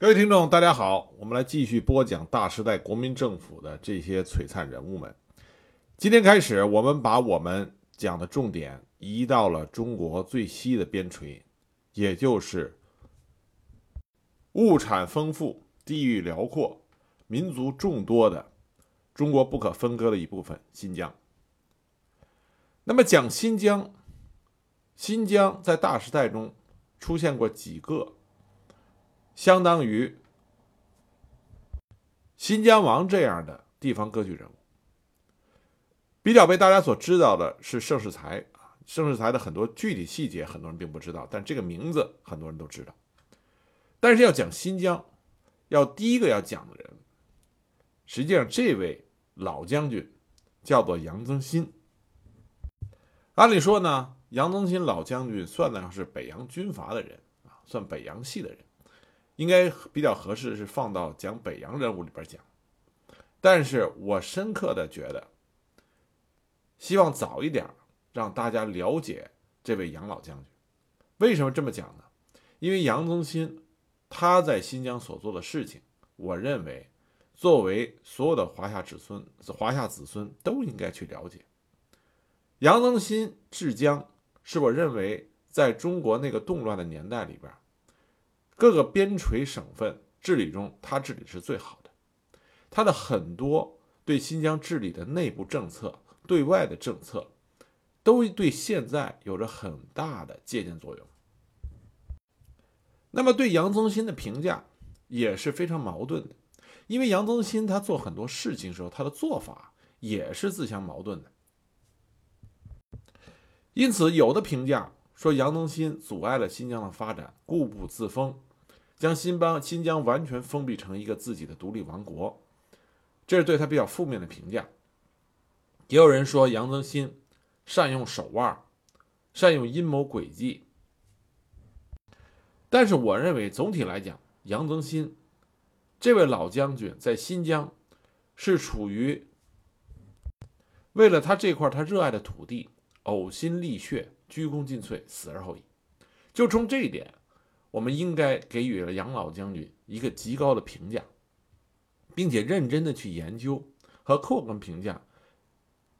各位听众，大家好，我们来继续播讲大时代国民政府的这些璀璨人物们。今天开始，我们把我们讲的重点移到了中国最西的边陲，也就是物产丰富、地域辽阔、民族众多的中国不可分割的一部分——新疆。那么讲新疆，新疆在大时代中出现过几个？相当于新疆王这样的地方割据人物，比较被大家所知道的是盛世才啊。盛世才的很多具体细节，很多人并不知道，但这个名字很多人都知道。但是要讲新疆，要第一个要讲的人，实际上这位老将军叫做杨增新。按理说呢，杨增新老将军算得上是北洋军阀的人啊，算北洋系的人。应该比较合适是放到讲北洋人物里边讲，但是我深刻的觉得，希望早一点让大家了解这位杨老将军。为什么这么讲呢？因为杨增新他在新疆所做的事情，我认为作为所有的华夏子孙、华夏子孙都应该去了解。杨增新治疆，是我认为在中国那个动乱的年代里边。各个边陲省份治理中，他治理是最好的。他的很多对新疆治理的内部政策、对外的政策，都对现在有着很大的借鉴作用。那么对杨增新的评价也是非常矛盾的，因为杨增新他做很多事情时候，他的做法也是自相矛盾的。因此，有的评价说杨增新阻碍了新疆的发展，固步自封。将新邦新疆完全封闭成一个自己的独立王国，这是对他比较负面的评价。也有人说杨增新善用手腕，善用阴谋诡计。但是我认为总体来讲，杨增新这位老将军在新疆是处于为了他这块他热爱的土地呕心沥血、鞠躬尽瘁、死而后已。就冲这一点。我们应该给予了杨老将军一个极高的评价，并且认真的去研究和客观评价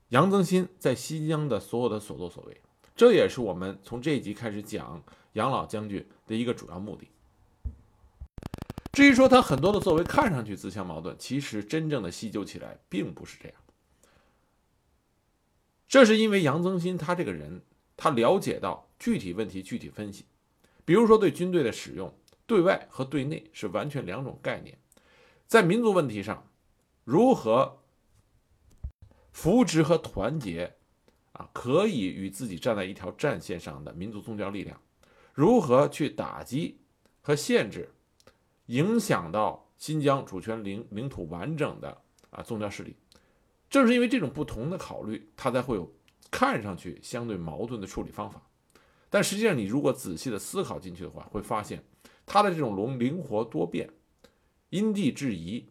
杨增新在新疆的所有的所作所为。这也是我们从这一集开始讲杨老将军的一个主要目的。至于说他很多的作为看上去自相矛盾，其实真正的细究起来并不是这样。这是因为杨增新他这个人，他了解到具体问题具体分析。比如说，对军队的使用，对外和对内是完全两种概念。在民族问题上，如何扶植和团结啊，可以与自己站在一条战线上的民族宗教力量，如何去打击和限制影响到新疆主权领领土完整的啊宗教势力？正是因为这种不同的考虑，它才会有看上去相对矛盾的处理方法。但实际上，你如果仔细的思考进去的话，会发现他的这种龙灵活多变、因地制宜、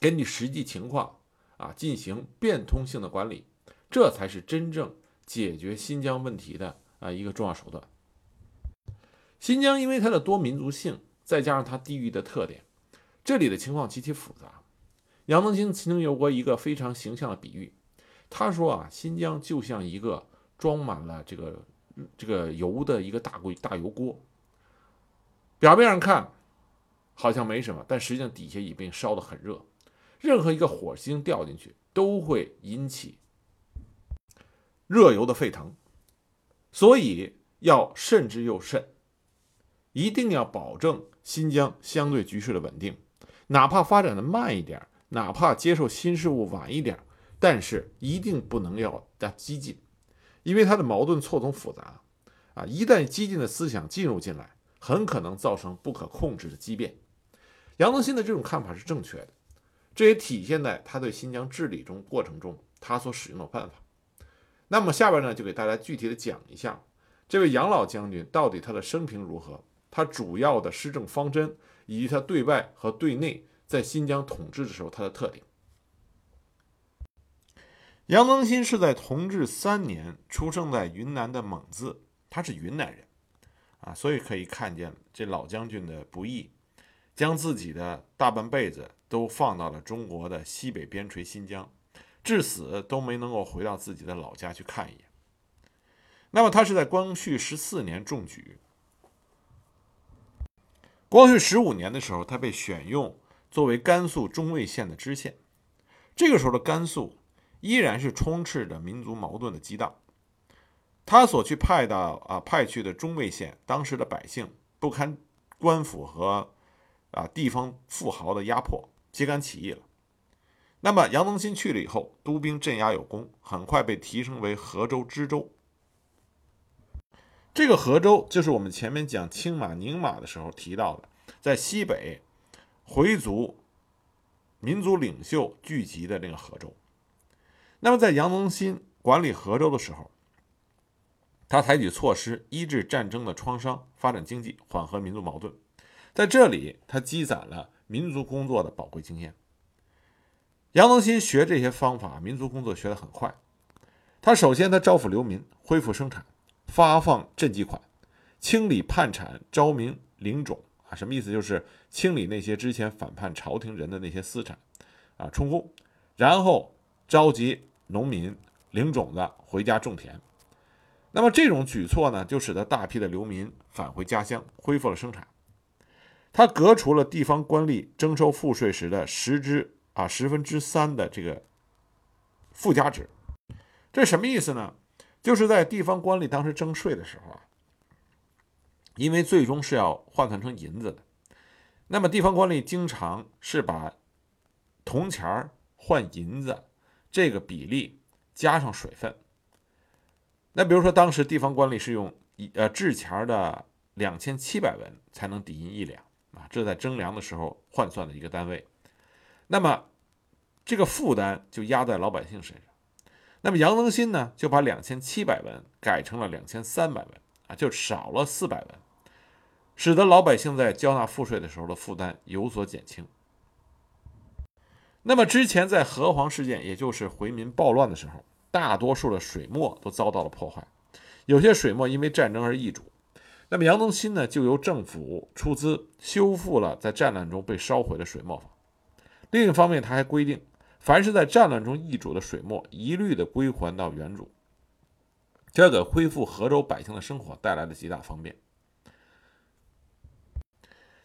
根据实际情况啊进行变通性的管理，这才是真正解决新疆问题的啊一个重要手段。新疆因为它的多民族性，再加上它地域的特点，这里的情况极其复杂。杨增新曾经有过一个非常形象的比喻，他说啊，新疆就像一个装满了这个。这个油的一个大锅大油锅，表面上看好像没什么，但实际上底下已经烧得很热。任何一个火星掉进去，都会引起热油的沸腾。所以要慎之又慎，一定要保证新疆相对局势的稳定，哪怕发展的慢一点，哪怕接受新事物晚一点，但是一定不能要加激进。因为他的矛盾错综复杂，啊，一旦激进的思想进入进来，很可能造成不可控制的畸变。杨增新的这种看法是正确的，这也体现在他对新疆治理中过程中他所使用的办法。那么下边呢，就给大家具体的讲一下这位杨老将军到底他的生平如何，他主要的施政方针，以及他对外和对内在新疆统治的时候他的特点。杨增新是在同治三年出生在云南的蒙自，他是云南人，啊，所以可以看见这老将军的不易。将自己的大半辈子都放到了中国的西北边陲新疆，至死都没能够回到自己的老家去看一眼。那么他是在光绪十四年中举，光绪十五年的时候，他被选用作为甘肃中卫县的知县。这个时候的甘肃依然是充斥着民族矛盾的激荡。他所去派的啊派去的中卫县，当时的百姓不堪官府和啊地方富豪的压迫，揭竿起义了。那么杨增新去了以后，督兵镇压有功，很快被提升为河州知州。这个河州就是我们前面讲青马宁马的时候提到的，在西北回族民族领袖聚集的那个河州。那么在杨增新管理河州的时候，他采取措施医治战争的创伤，发展经济，缓和民族矛盾。在这里，他积攒了民族工作的宝贵经验。杨增新学这些方法，民族工作学得很快。他首先，他招抚流民，恢复生产，发放赈济款，清理叛产，招民领种啊，什么意思？就是清理那些之前反叛朝廷人的那些私产啊，充公，然后召集农民领种子回家种田。那么这种举措呢，就使得大批的流民返回家乡，恢复了生产。他革除了地方官吏征收赋税时的十之啊十分之三的这个附加值。这什么意思呢？就是在地方官吏当时征税的时候啊，因为最终是要换算成银子的，那么地方官吏经常是把铜钱换银子这个比例加上水分。那比如说，当时地方官吏是用一呃制钱的两千七百文才能抵银一两啊，这在征粮的时候换算的一个单位。那么这个负担就压在老百姓身上。那么杨增新呢，就把两千七百文改成了两千三百文啊，就少了四百文，使得老百姓在交纳赋税的时候的负担有所减轻。那么之前在河湟事件，也就是回民暴乱的时候。大多数的水墨都遭到了破坏，有些水墨因为战争而易主。那么杨宗新呢，就由政府出资修复了在战乱中被烧毁的水墨坊。另一方面，他还规定，凡是在战乱中易主的水墨，一律的归还到原主，这给恢复河州百姓的生活带来了极大方便。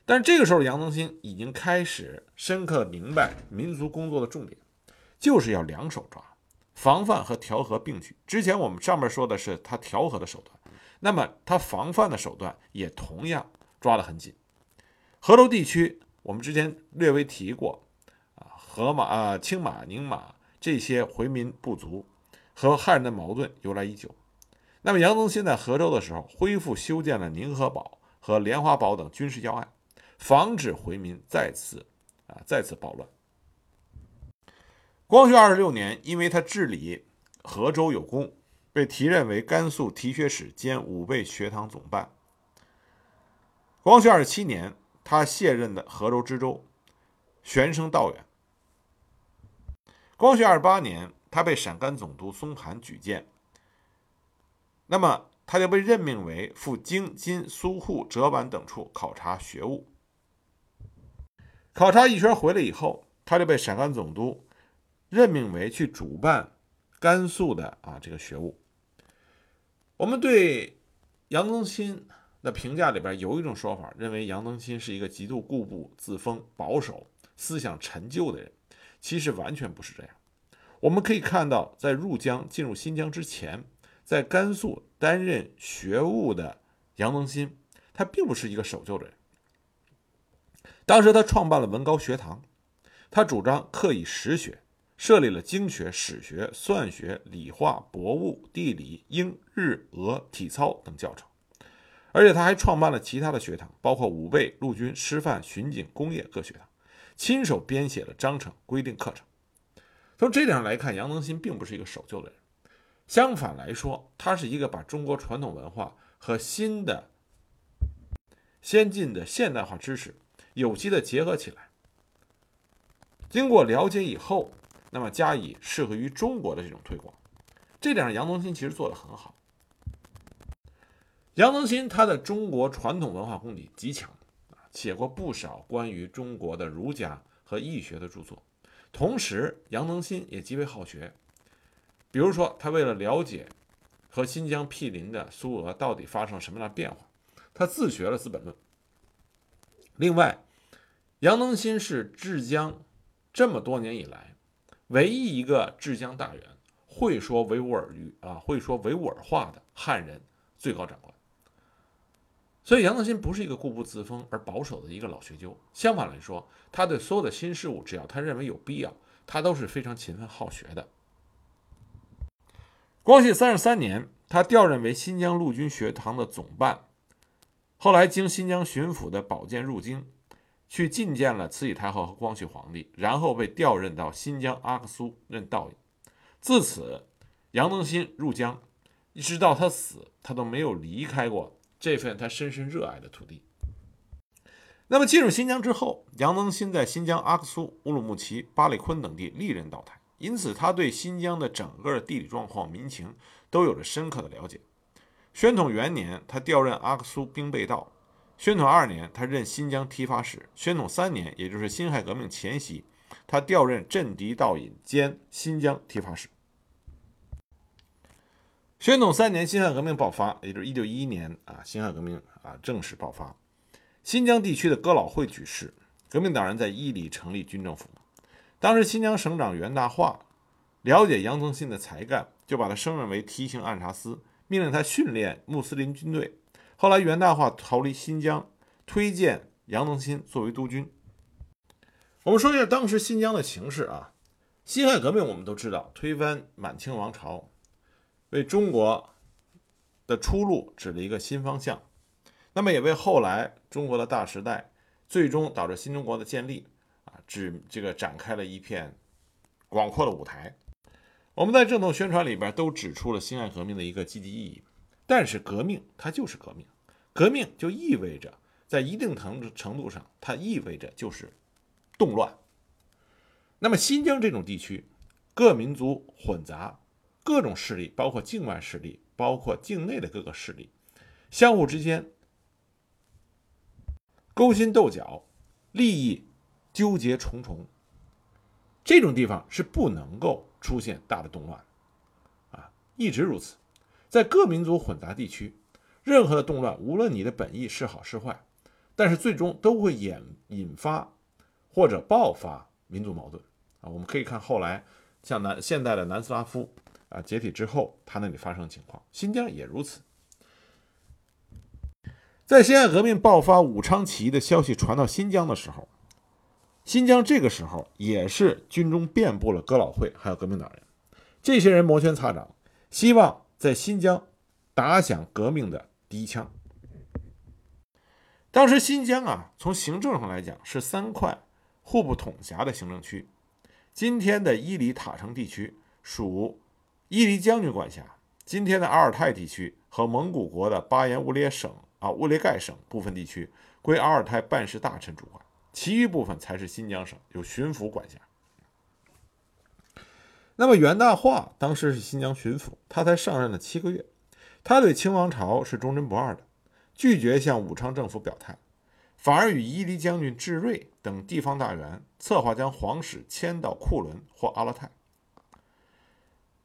但这个时候，杨增新已经开始深刻明白，民族工作的重点就是要两手抓。防范和调和并举。之前我们上面说的是他调和的手段，那么他防范的手段也同样抓得很紧。河州地区，我们之前略微提过，啊，河马啊、青马、宁马这些回民部族和汉人的矛盾由来已久。那么杨增新在河州的时候，恢复修建了宁河堡和莲花堡等军事要隘，防止回民再次啊再次暴乱。光绪二十六年，因为他治理河州有功，被提任为甘肃提学使兼武备学堂总办。光绪二十七年，他卸任的河州知州，旋升道远。光绪二十八年，他被陕甘总督松盘举荐，那么他就被任命为赴京津苏沪浙皖等处考察学务。考察一圈回来以后，他就被陕甘总督。任命为去主办甘肃的啊这个学务。我们对杨增新的评价里边有一种说法，认为杨增新是一个极度固步自封、保守、思想陈旧的人。其实完全不是这样。我们可以看到，在入江进入新疆之前，在甘肃担任学务的杨增新，他并不是一个守旧的人。当时他创办了文高学堂，他主张课以实学。设立了经学、史学、算学、理化、博物、地理、英、日、俄、体操等教程，而且他还创办了其他的学堂，包括武备、陆军、师范、巡警、工业各学堂，亲手编写了章程，规定课程。从这点上来看，杨增新并不是一个守旧的人，相反来说，他是一个把中国传统文化和新的、先进的现代化知识有机的结合起来。经过了解以后。那么加以适合于中国的这种推广，这点杨增新其实做得很好。杨增新他的中国传统文化功底极强啊，写过不少关于中国的儒家和易学的著作。同时，杨增新也极为好学，比如说，他为了了解和新疆毗邻的苏俄到底发生了什么样的变化，他自学了《资本论》。另外，杨增新是治江这么多年以来唯一一个治江大员会说维吾尔语啊，会说维吾尔话的汉人最高长官。所以，杨增新不是一个固步自封而保守的一个老学究。相反来说，他对所有的新事物，只要他认为有必要，他都是非常勤奋好学的。光绪三十三年，他调任为新疆陆军学堂的总办，后来经新疆巡抚的保荐入京，去觐见了慈禧太后和光绪皇帝，然后被调任到新疆阿克苏任道尹。自此，杨增新入疆，一直到他死，他都没有离开过。这份他深深热爱的土地。那么进入新疆之后，杨增新在新疆阿克苏、乌鲁木齐、巴里坤等地历任道台，因此他对新疆的整个地理状况、民情都有着深刻的了解。宣统元年，他调任阿克苏兵备道；宣统二年，他任新疆提法使；宣统三年，也就是辛亥革命前夕，他调任镇敌道尹兼新疆提法使。宣统三年，辛亥革命爆发，也就是一九一一年啊，辛亥革命啊正式爆发。新疆地区的哥老会举事，革命党人在伊犁成立军政府。当时新疆省长袁大化了解杨增新的才干，就把他升任为提刑按察司，命令他训练穆斯林军队。后来袁大化逃离新疆，推荐杨增新作为督军。我们说一下当时新疆的形势啊，辛亥革命我们都知道，推翻满清王朝。为中国的出路指了一个新方向，那么也为后来中国的大时代，最终导致新中国的建立啊，指这个展开了一片广阔的舞台。我们在正统宣传里边都指出了辛亥革命的一个积极意义，但是革命它就是革命，革命就意味着在一定程程度上，它意味着就是动乱。那么新疆这种地区，各民族混杂。各种势力，包括境外势力，包括境内的各个势力，相互之间勾心斗角，利益纠结重重。这种地方是不能够出现大的动乱，啊，一直如此。在各民族混杂地区，任何的动乱，无论你的本意是好是坏，但是最终都会引引发或者爆发民族矛盾啊。我们可以看后来像南现代的南斯拉夫。啊，解体之后，他那里发生的情况，新疆也如此。在辛亥革命爆发、武昌起义的消息传到新疆的时候，新疆这个时候也是军中遍布了哥老会，还有革命党人。这些人摩拳擦掌，希望在新疆打响革命的第一枪。当时新疆啊，从行政上来讲是三块互不统辖的行政区，今天的伊犁塔城地区属。伊犁将军管辖今天的阿尔泰地区和蒙古国的巴彦乌列省啊乌列盖省部分地区归阿尔泰办事大臣主管，其余部分才是新疆省由巡抚管辖。那么袁大化当时是新疆巡抚，他才上任了七个月，他对清王朝是忠贞不二的，拒绝向武昌政府表态，反而与伊犁将军智瑞等地方大员策划将皇室迁到库伦或阿勒泰。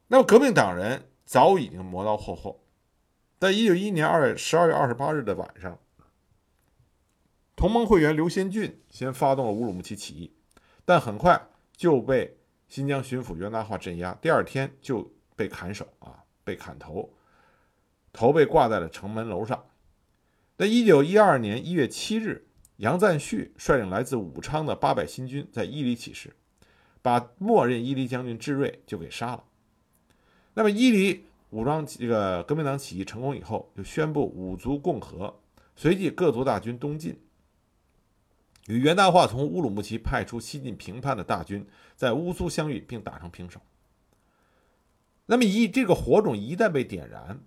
那么，革命党人早已经磨刀霍霍。在一九一一年二月十二月二十八日的晚上，同盟会员刘先俊先发动了乌鲁木齐起义，但很快就被新疆巡抚袁大化镇压。第二天就被砍手啊，被砍头，头被挂在了城门楼上。在一九一二年一月七日，杨赞旭率领来自武昌的八百新军在伊犁起事，把默认伊犁将军智瑞就给杀了。那么，伊犁武装这个革命党起义成功以后，就宣布五族共和，随即各族大军东进，与袁大化从乌鲁木齐派出西进平叛的大军在乌苏相遇，并打成平手。那么，一这个火种一旦被点燃，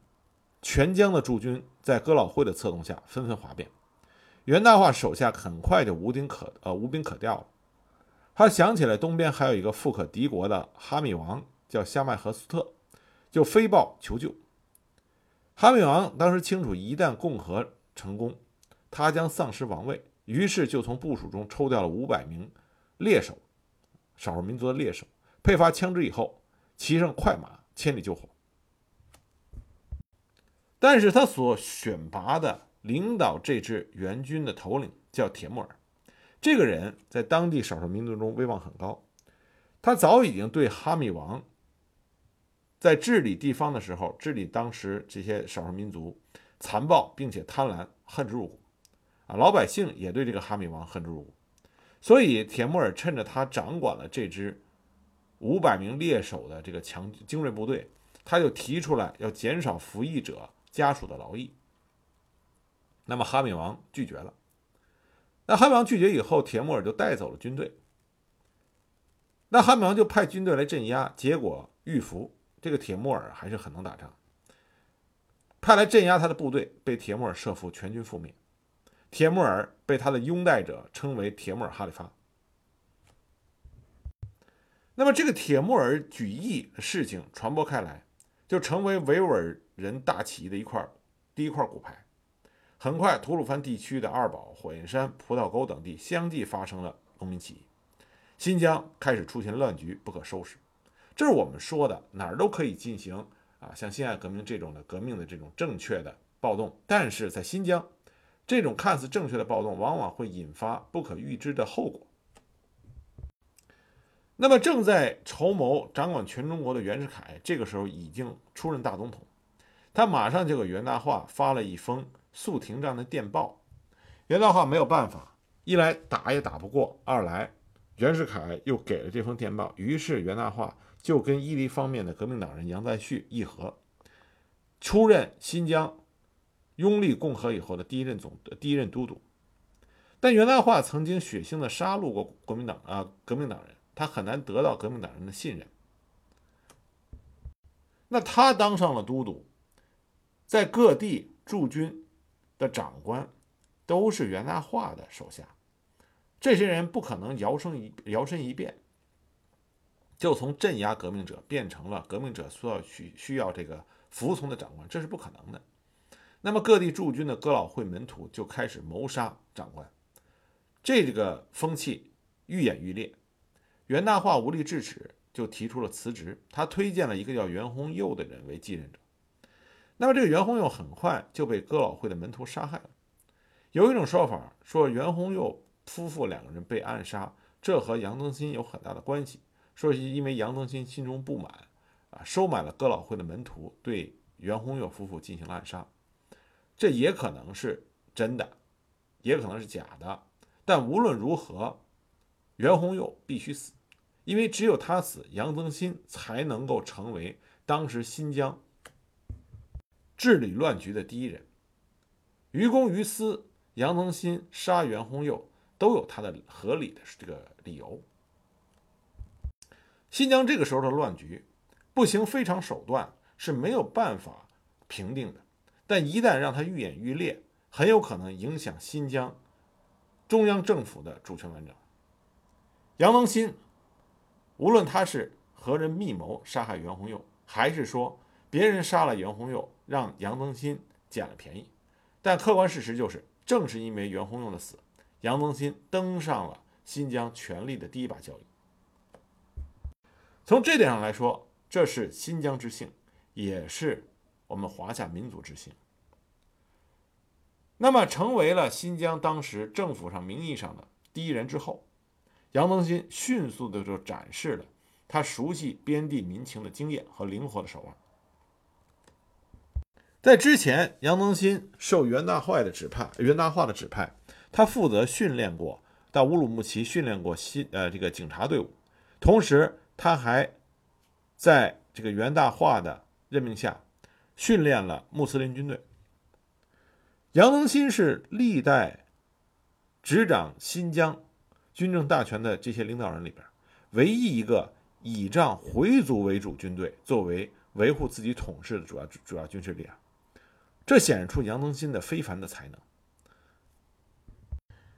全疆的驻军在哥老会的策动下纷纷哗变，袁大化手下很快就无兵可呃无兵可调了。他想起来东边还有一个富可敌国的哈密王，叫夏麦和斯特。就飞报求救。哈密王当时清楚，一旦共和成功，他将丧失王位，于是就从部署中抽调了五百名猎手，少数民族的猎手，配发枪支以后，骑上快马，千里救火。但是他所选拔的领导这支援军的头领叫铁木尔，这个人在当地少数民族中威望很高，他早已经对哈密王在治理地方的时候，治理当时这些少数民族残暴并且贪婪恨之入骨，老百姓也对这个哈密王恨之入骨，所以铁木尔趁着他掌管了这支五百名猎手的这个强精锐部队，他就提出来要减少服役者。家属的劳役，那么哈密王拒绝了。那哈密王拒绝以后，铁木尔就带走了军队。那哈密王就派军队来镇压，结果遇伏。这个铁木尔还是很能打仗，派来镇压他的部队被铁木尔设伏，全军覆灭。铁木尔被他的拥戴者称为铁木尔哈里发。那么这个铁木尔举义的事情传播开来，就成为维吾尔。人大起义的一块第一块骨牌，很快吐鲁番地区的二堡、火焰山、葡萄沟等地相继发生了农民起义，新疆开始出现乱局，不可收拾。这是我们说的哪儿都可以进行啊，像辛亥革命这种的革命的这种正确的暴动，但是在新疆，这种看似正确的暴动往往会引发不可预知的后果。那么正在筹谋掌管全中国的袁世凯，这个时候已经出任大总统。他马上就给袁大化发了一封速停战的电报，袁大化没有办法，一来打也打不过，二来袁世凯又给了这封电报，于是袁大化就跟伊犁方面的革命党人杨再旭议和，出任新疆拥立共和以后的第一任总第一任都督。但袁大化曾经血腥的杀戮过国民党啊革命党人，他很难得到革命党人的信任。那他当上了都督。在各地驻军的长官都是袁大化的手下，这些人不可能摇身一摇身一变就从镇压革命者变成了革命者需要需需要这个服从的长官，这是不可能的。那么各地驻军的哥老会门徒就开始谋杀长官，这个风气愈演愈烈。袁大化无力制止，就提出了辞职。他推荐了一个叫袁宏佑的人为继任者。那么这个袁宏佑很快就被哥老会的门徒杀害了。有一种说法说袁宏佑夫妇两个人被暗杀，这和杨增新有很大的关系。说是因为杨增新心中不满，啊，收买了哥老会的门徒，对袁宏佑夫妇进行了暗杀。这也可能是真的，也可能是假的。但无论如何，袁宏佑必须死，因为只有他死，杨增新才能够成为当时新疆。治理乱局的第一人，于公于私，杨增新杀袁宏佑都有他的合理的这个理由。新疆这个时候的乱局，不行非常手段是没有办法平定的，但一旦让它愈演愈烈，很有可能影响新疆中央政府的主权完整。杨增新，无论他是和人密谋杀害袁宏佑，还是说别人杀了袁宏佑。让杨增新捡了便宜，但客观事实就是，正是因为袁宏佑的死，杨增新登上了新疆权力的第一把交椅。从这点上来说，这是新疆之幸，也是我们华夏民族之幸。那么，成为了新疆当时政府上名义上的第一人之后，杨增新迅速的就展示了他熟悉边地民情的经验和灵活的手腕。在之前，杨增新受袁大坏的指派，袁大化的指派，他负责训练过到乌鲁木齐训练过新呃这个警察队伍，同时他还在这个袁大化的任命下训练了穆斯林军队。杨增新是历代执掌新疆军政大权的这些领导人里边唯一一个倚仗回族为主军队作为维护自己统治的主要主要军事力量。这显示出杨增新的非凡的才能，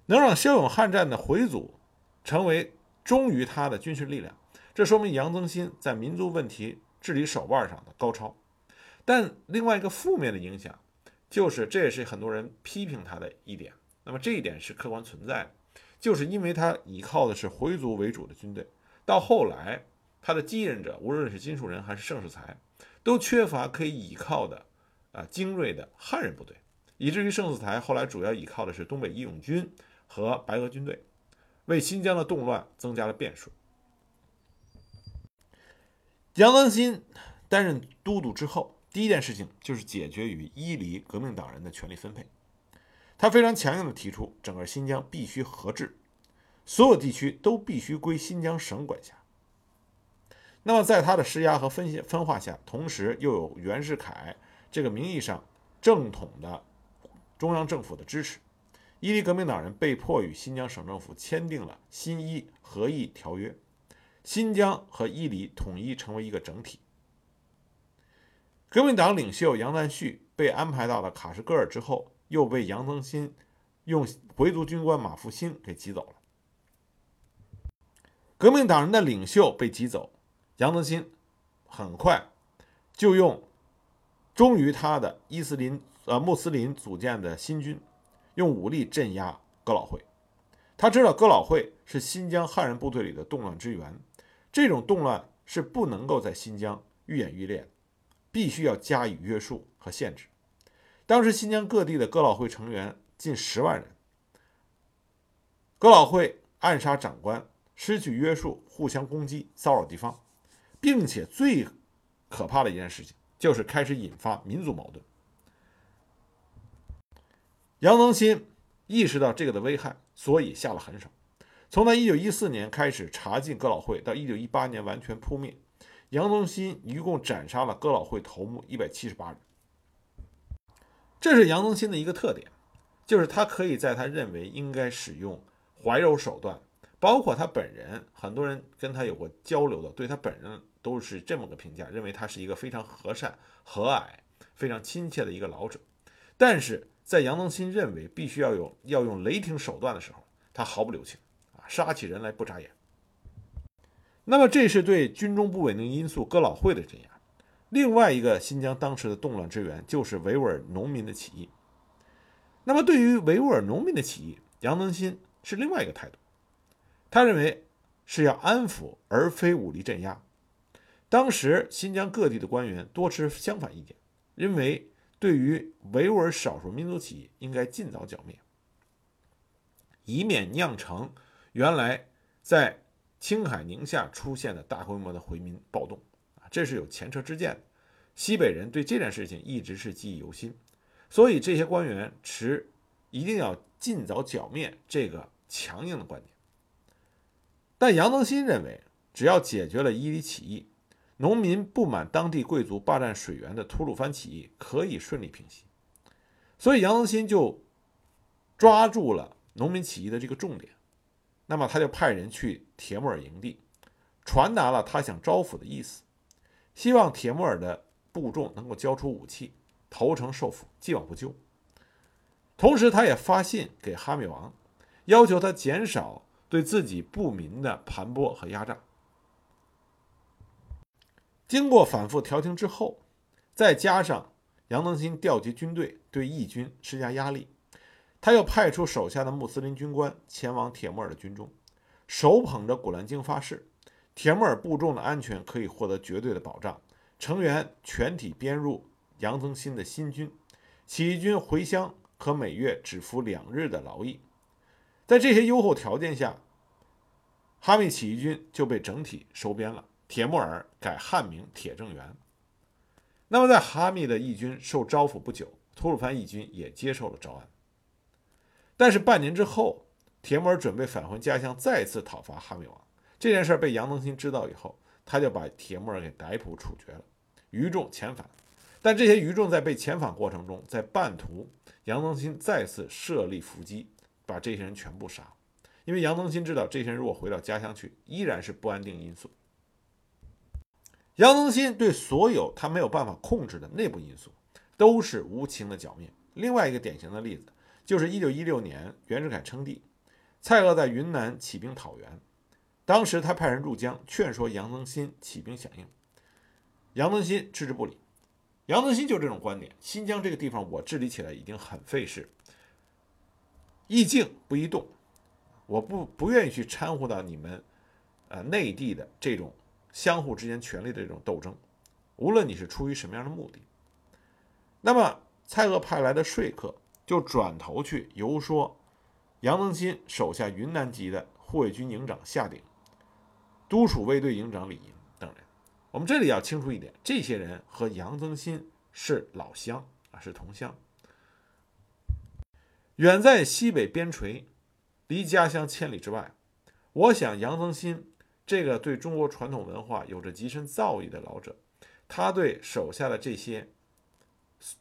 能让骁勇悍战的回族成为忠于他的军事力量，这说明杨增新在民族问题治理手腕上的高超。但另外一个负面的影响，就是这也是很多人批评他的一点，那么这一点是客观存在的，就是因为他依靠的是回族为主的军队，到后来他的继任者无论是金树人还是盛世才，都缺乏可以依靠的啊精锐的汉人部队，以至于盛世才后来主要依靠的是东北义勇军和白俄军队，为新疆的动乱增加了变数。杨增新担任都督之后，第一件事情就是解决与伊犁革命党人的权力分配。他非常强硬地提出，整个新疆必须合治，所有地区都必须归新疆省管辖。那么，在他的施压和分析分化下，同时又有袁世凯这个名义上正统的中央政府的支持，伊犁革命党人被迫与新疆省政府签订了新伊合议条约，新疆和伊犁统一成为一个整体。革命党领袖杨赞旭被安排到了卡什戈尔之后。又被杨增新用回族军官马复兴给挤走了。革命党人的领袖被挤走，杨增新很快就用忠于他的伊斯林呃穆斯林组建的新军，用武力镇压哥老会。他知道哥老会是新疆汉人部队里的动乱之源，这种动乱是不能够在新疆愈演愈烈的，必须要加以约束和限制。当时新疆各地的哥老会成员近十万人，哥老会暗杀长官，失去约束，互相攻击，骚扰地方，并且最可怕的一件事情就是开始引发民族矛盾。杨增新意识到这个的危害，所以下了狠手。从他1914年开始查禁哥老会，到1918年完全扑灭，杨宗新一共斩杀了哥老会头目178人。这是杨宗新的一个特点，就是他可以在他认为应该使用怀柔手段，包括他本人，很多人跟他有过交流的，对他本人都是这么个评价，认为他是一个非常和善、和蔼、非常亲切的一个老者。但是在杨宗新认为必须要有要用雷霆手段的时候，他毫不留情啊，杀起人来不眨眼。那么这是对军中不稳定因素哥老会的镇压。另外一个新疆当时的动乱之源就是维吾尔农民的起义。那么，对于维吾尔农民的起义，杨增新是另外一个态度。他认为是要安抚，而非武力镇压。当时新疆各地的官员多持相反意见，认为对于维吾尔少数民族起义应该尽早剿灭，以免酿成原来在青海、宁夏出现的大规模的回民暴动啊。这是有前车之鉴的，西北人对这件事情一直是记忆犹新，所以这些官员持一定要尽早剿灭这个强硬的观点。但杨增新认为，只要解决了伊犁起义，农民不满当地贵族霸占水源的吐鲁番起义可以顺利平息，所以杨增新就抓住了农民起义的这个重点，那么他就派人去铁木尔营地，传达了他想招抚的意思。希望铁木尔的部众能够交出武器，投诚受俘，既往不咎。同时，他也发信给哈密王，要求他减少对自己部民的盘剥和压榨。经过反复调停之后，再加上杨登新调集军队对义军施加压力，他又派出手下的穆斯林军官前往铁木尔的军中，手捧着《古兰经》发誓。铁木尔部众的安全可以获得绝对的保障，成员全体编入杨增新的新军，起义军回乡可每月只服两日的劳役。在这些优厚条件下，哈密起义军就被整体收编了，铁木尔改汉名铁正元。那么，在哈密的义军受招抚不久，吐鲁番义军也接受了招安。但是半年之后，铁木尔准备返回家乡，再次讨伐哈密王。这件事被杨增新知道以后，他就把铁木尔给逮捕处决了，余众遣返。但这些余众在被遣返过程中，在半途，杨增新再次设立伏击，把这些人全部杀了。因为杨增新知道，这些人如果回到家乡去，依然是不安定因素。杨增新对所有他没有办法控制的内部因素，都是无情的剿灭。另外一个典型的例子，就是1916年袁世凯称帝，蔡锷在云南起兵讨袁。当时他派人入江劝说杨增新起兵响应，杨增新置之不理。杨增新就这种观点：新疆这个地方我治理起来已经很费事，宜静不宜动，我不不愿意去掺和到你们，呃，内地的这种相互之间权力的这种斗争，无论你是出于什么样的目的。那么蔡锷派来的说客就转头去游说杨增新手下云南籍的护卫军营长夏鼎、都署卫队营长李银等人。我们这里要清楚一点，这些人和杨增新是老乡啊，是同乡。远在西北边陲，离家乡千里之外，我想杨增新这个对中国传统文化有着极深造诣的老者，他对手下的这些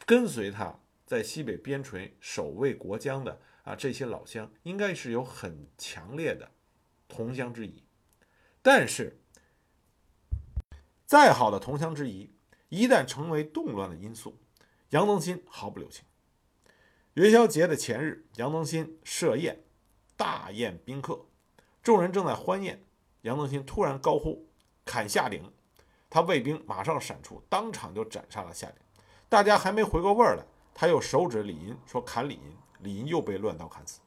跟随他在西北边陲守卫国疆的啊这些老乡，应该是有很强烈的同乡之谊。但是，再好的同乡之谊，一旦成为动乱的因素，杨增新毫不留情。元宵节的前日，杨增新设宴，大宴宾客，众人正在欢宴，杨增新突然高呼“砍夏鼎”，他卫兵马上闪出，当场就斩杀了夏鼎。大家还没回过味儿来，他又手指李银说“砍李银”，李银又被乱刀砍死。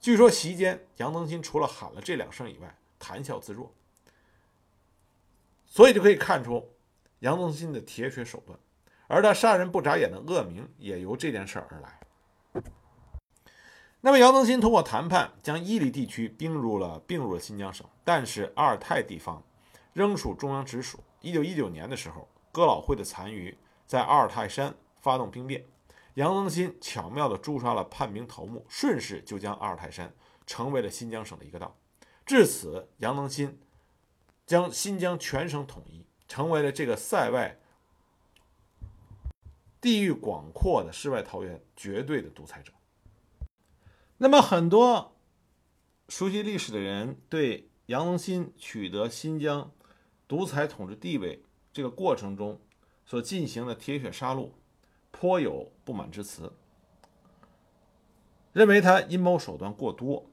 据说席间，杨增新除了喊了这两声以外，谈笑自若。所以就可以看出杨增新的铁血手段，而他杀人不眨眼的恶名也由这件事而来。那么，杨增新通过谈判将伊犁地区并入了并入了新疆省，但是阿尔泰地方仍属中央直属。一九一九年的时候，哥老会的残余在阿尔泰山发动兵变，杨增新巧妙地诛杀了叛兵头目，顺势就将阿尔泰山成为了新疆省的一个道。至此，杨增新将新疆全省统一，成为了这个塞外地域广阔的世外桃源绝对的独裁者。那么，很多熟悉历史的人对杨增新取得新疆独裁统治地位这个过程中所进行的铁血杀戮颇有不满之词，认为他阴谋手段过多，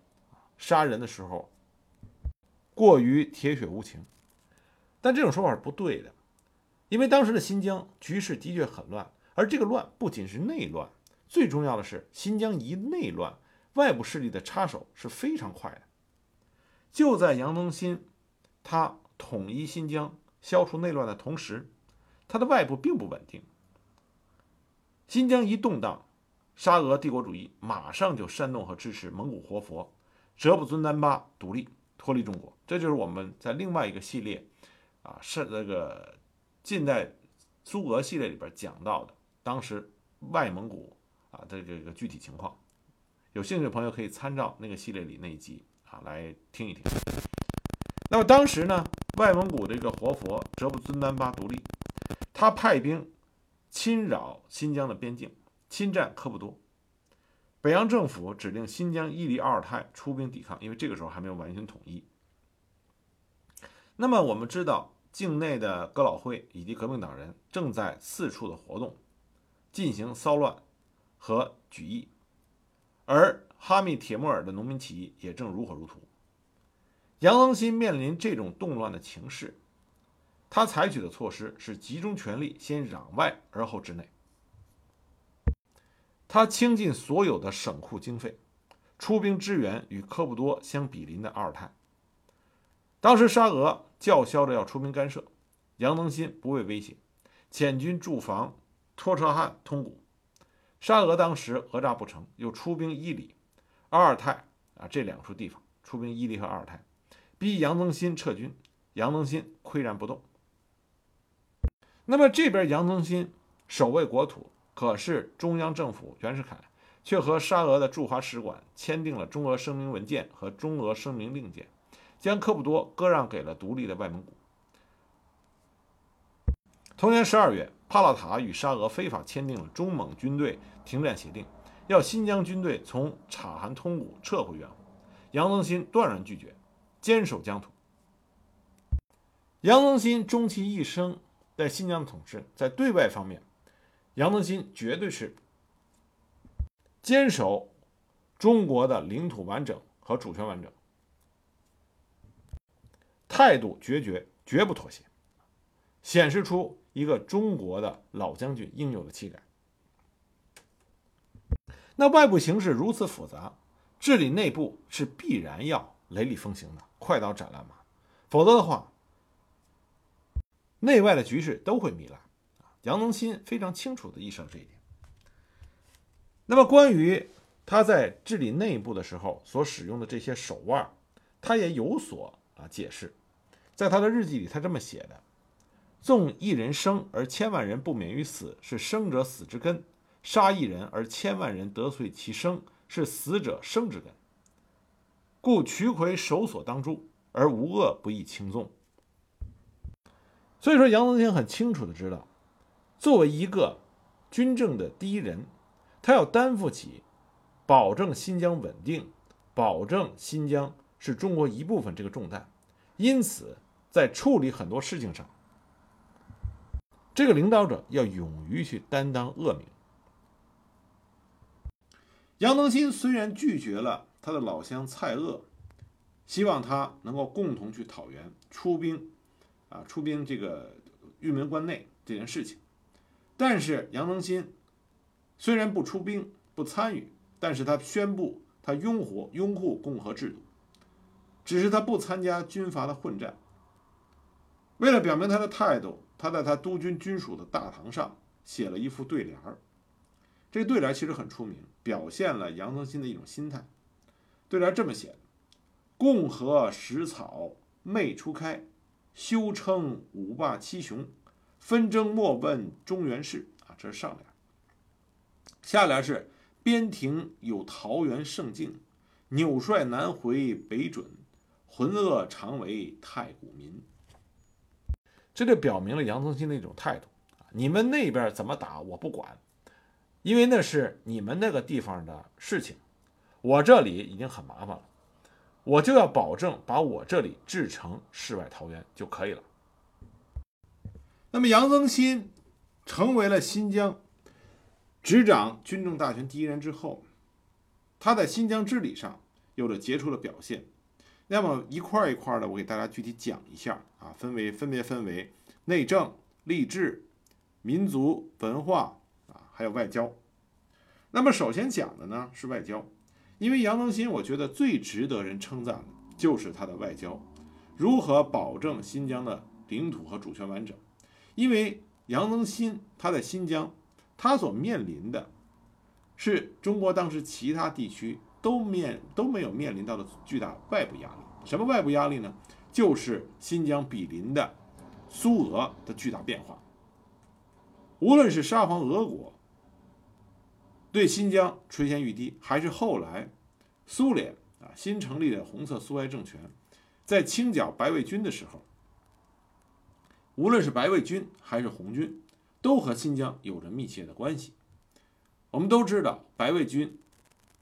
杀人的时候过于铁血无情。但这种说法是不对的，因为当时的新疆局势的确很乱，而这个乱不仅是内乱，最重要的是新疆一内乱。外部势力的插手是非常快的。就在杨增新他统一新疆、消除内乱的同时，他的外部并不稳定。新疆一动荡，沙俄帝国主义马上就煽动和支持蒙古活佛哲布尊丹巴独立脱离中国。这就是我们在另外一个系列啊，是那个近代苏俄系列里边讲到的当时外蒙古啊的这个具体情况。有兴趣的朋友可以参照那个系列里那一集啊来听一听。那么当时呢，外蒙古这个活佛哲布尊丹巴独立，他派兵侵扰新疆的边境，侵占科布多。北洋政府指令新疆伊犁阿尔泰出兵抵抗，因为这个时候还没有完全统一。那么我们知道，境内的哥老会以及革命党人正在四处的活动，进行骚乱和举义。而哈密铁木尔的农民起义也正如火如荼。杨增新面临这种动乱的情势，他采取的措施是集中权力，先攘外而后治内。他倾尽所有的省库经费，出兵支援与科布多相比邻的阿尔泰。当时沙俄叫嚣着要出兵干涉，杨增新不畏威胁，遣军驻防托车汉通古。沙俄当时讹诈不成，又出兵伊犁、阿尔泰啊这两处地方，出兵伊犁和阿尔泰，逼杨增新撤军。杨增新岿然不动。那么这边杨增新守卫国土，可是中央政府袁世凯却和沙俄的驻华使馆签订了中俄声明文件和中俄声明令件，将科布多割让给了独立的外蒙古。同年十二月。帕拉塔与沙俄非法签订了中蒙军队停战协定，要新疆军队从察罕通古撤回原户。杨增新断然拒绝，坚守疆土。杨增新终其一生在新疆的统治，在对外方面，杨增新绝对是坚守中国的领土完整和主权完整，态度决绝，绝不妥协，显示出。一个中国的老将军应有的气概。那外部形势如此复杂，治理内部是必然要雷厉风行的，快刀斩乱麻，否则的话，内外的局势都会糜烂。杨宗新非常清楚地意识到这一点。那么，关于他在治理内部的时候所使用的这些手腕，他也有所啊解释。在他的日记里，他这么写的：“纵一人生而千万人不免于死，是生者死之根；杀一人而千万人得遂其生，是死者生之根。故渠魁首所当诛，而无恶不易轻纵。”所以说，杨宗新很清楚的知道。作为一个军政的第一人，他要担负起保证新疆稳定、保证新疆是中国一部分这个重担。因此，在处理很多事情上，这个领导者要勇于去担当恶名。杨登新虽然拒绝了他的老乡蔡锷，希望他能够共同去讨袁、出兵，啊，出兵这个玉门关内这件事情。但是杨增新虽然不出兵不参与，但是他宣布他拥护拥护共和制度，只是他不参加军阀的混战。为了表明他的态度，他在他督军军属的大堂上写了一副对联儿。这个对联其实很出名，表现了杨增新的一种心态。对联这么写：“共和食草昧初开，休称五霸七雄。”纷争莫问中原事啊，这是上联。下联是边庭有桃园胜境，纽帅南回北准，浑噩常为太古民。这就表明了杨宗新的一种态度你们那边怎么打我不管，因为那是你们那个地方的事情，我这里已经很麻烦了，我就要保证把我这里制成世外桃源就可以了。那么杨增新成为了新疆执掌军政大权第一人之后，他在新疆治理上有着杰出的表现。那么一块一块的，我给大家具体讲一下啊，分为分别分为内政、吏治、民族文化啊，还有外交。那么首先讲的呢是外交，因为杨增新，我觉得最值得人称赞的就是他的外交，如何保证新疆的领土和主权完整。因为杨增新他在新疆，他所面临的，是中国当时其他地区都面都没有面临到的巨大外部压力。什么外部压力呢？就是新疆比邻的苏俄的巨大变化。无论是沙皇俄国对新疆垂涎欲滴，还是后来苏联啊新成立的红色苏维埃政权，在清剿白卫军的时候。无论是白卫军还是红军，都和新疆有着密切的关系。我们都知道，白卫军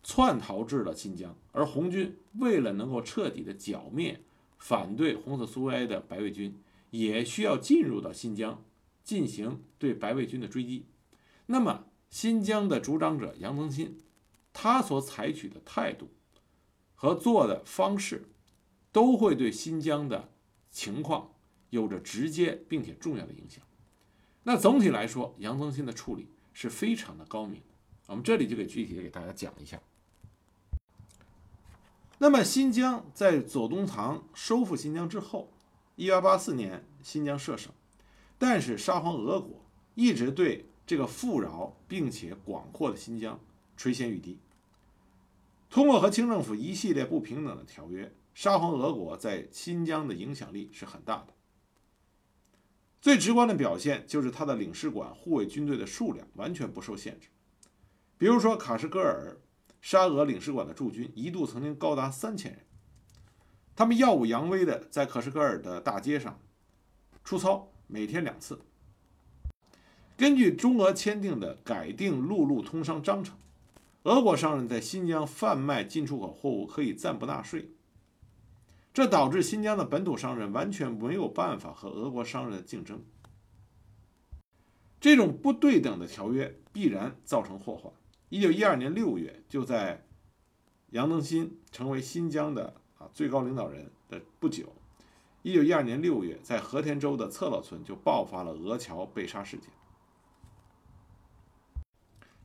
窜逃至了新疆，而红军为了能够彻底的剿灭反对红色苏维埃的白卫军，也需要进入到新疆进行对白卫军的追击。那么，新疆的主掌者杨增新，他所采取的态度和做的方式，都会对新疆的情况。有着直接并且重要的影响。那总体来说，杨增新的处理是非常的高明。我们这里就给具体的给大家讲一下。那么，新疆在左宗棠收复新疆之后，一八八四年新疆设省，但是沙皇俄国一直对这个富饶并且广阔的新疆垂涎欲滴。通过和清政府一系列不平等的条约，沙皇俄国在新疆的影响力是很大的。最直观的表现就是他的领事馆护卫军队的数量完全不受限制。比如说，卡什戈尔沙俄领事馆的驻军一度曾经高达三千人，他们耀武扬威的在卡什戈尔的大街上出操，每天两次。根据中俄签订的改定陆路通商章程，俄国商人在新疆贩卖进出口货物可以暂不纳税。这导致新疆的本土商人完全没有办法和俄国商人的竞争。这种不对等的条约必然造成祸患。一九一二年六月，就在杨登新成为新疆的啊最高领导人的不久，一九一二年六月，在和田州的策勒村就爆发了俄侨被杀事件。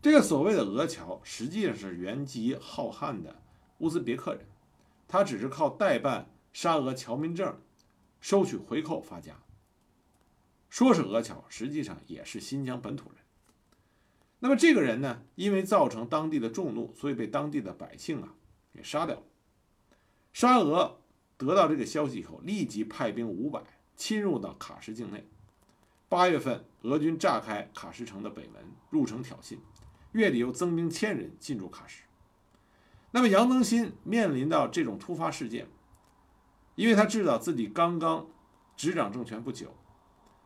这个所谓的俄侨，实际上是原籍浩瀚的乌兹别克人，他只是靠代办沙俄侨民证、收取回扣发家。说是俄侨，实际上也是新疆本土人。那么这个人呢，因为造成当地的众怒，所以被当地的百姓啊给杀掉了。沙俄得到这个消息以后，立即派兵五百侵入到喀什境内。八月份，俄军炸开喀什城的北门，入城挑衅。月底又增兵千人进驻喀什。那么杨增新面临到这种突发事件，因为他知道自己刚刚执掌政权不久，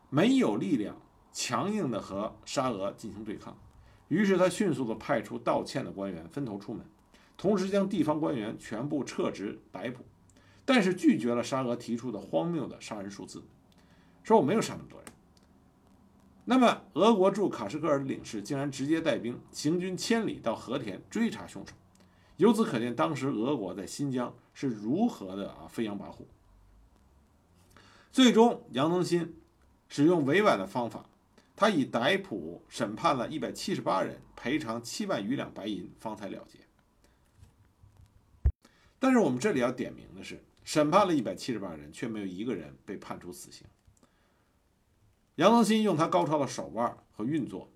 没有力量强硬的和沙俄进行对抗，于是他迅速的派出道歉的官员分头出门，同时将地方官员全部撤职逮捕，但是拒绝了沙俄提出的荒谬的杀人数字，说我没有杀那么多人。那么，俄国驻卡什戈尔的领事竟然直接带兵行军千里到和田追查凶手。由此可见，当时俄国在新疆是如何的啊飞扬跋扈。最终，杨增新使用委婉的方法，他以逮捕、审判了一百七十八人，赔偿七万余两白银，方才了结。但是我们这里要点名的是，审判了一百七十八人，却没有一个人被判处死刑。杨增新用他高超的手腕和运作，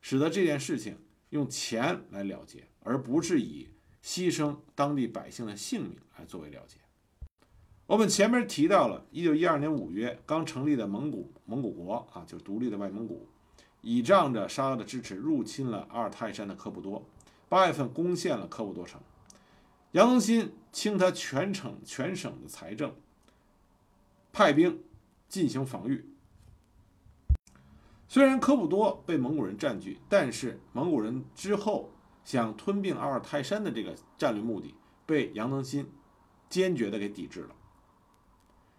使得这件事情用钱来了结，而不是以牺牲当地百姓的性命来作为了结。我们前面提到了，一九一二年五月刚成立的蒙古蒙古国啊，就是独立的外蒙古，倚仗着沙俄的支持，入侵了阿尔泰山的科布多，八月份攻陷了科布多城。杨增新倾他全省全省的财政，派兵进行防御。虽然科布多被蒙古人占据，但是蒙古人之后想吞并阿尔泰山的这个战略目的被杨增新坚决的给抵制了。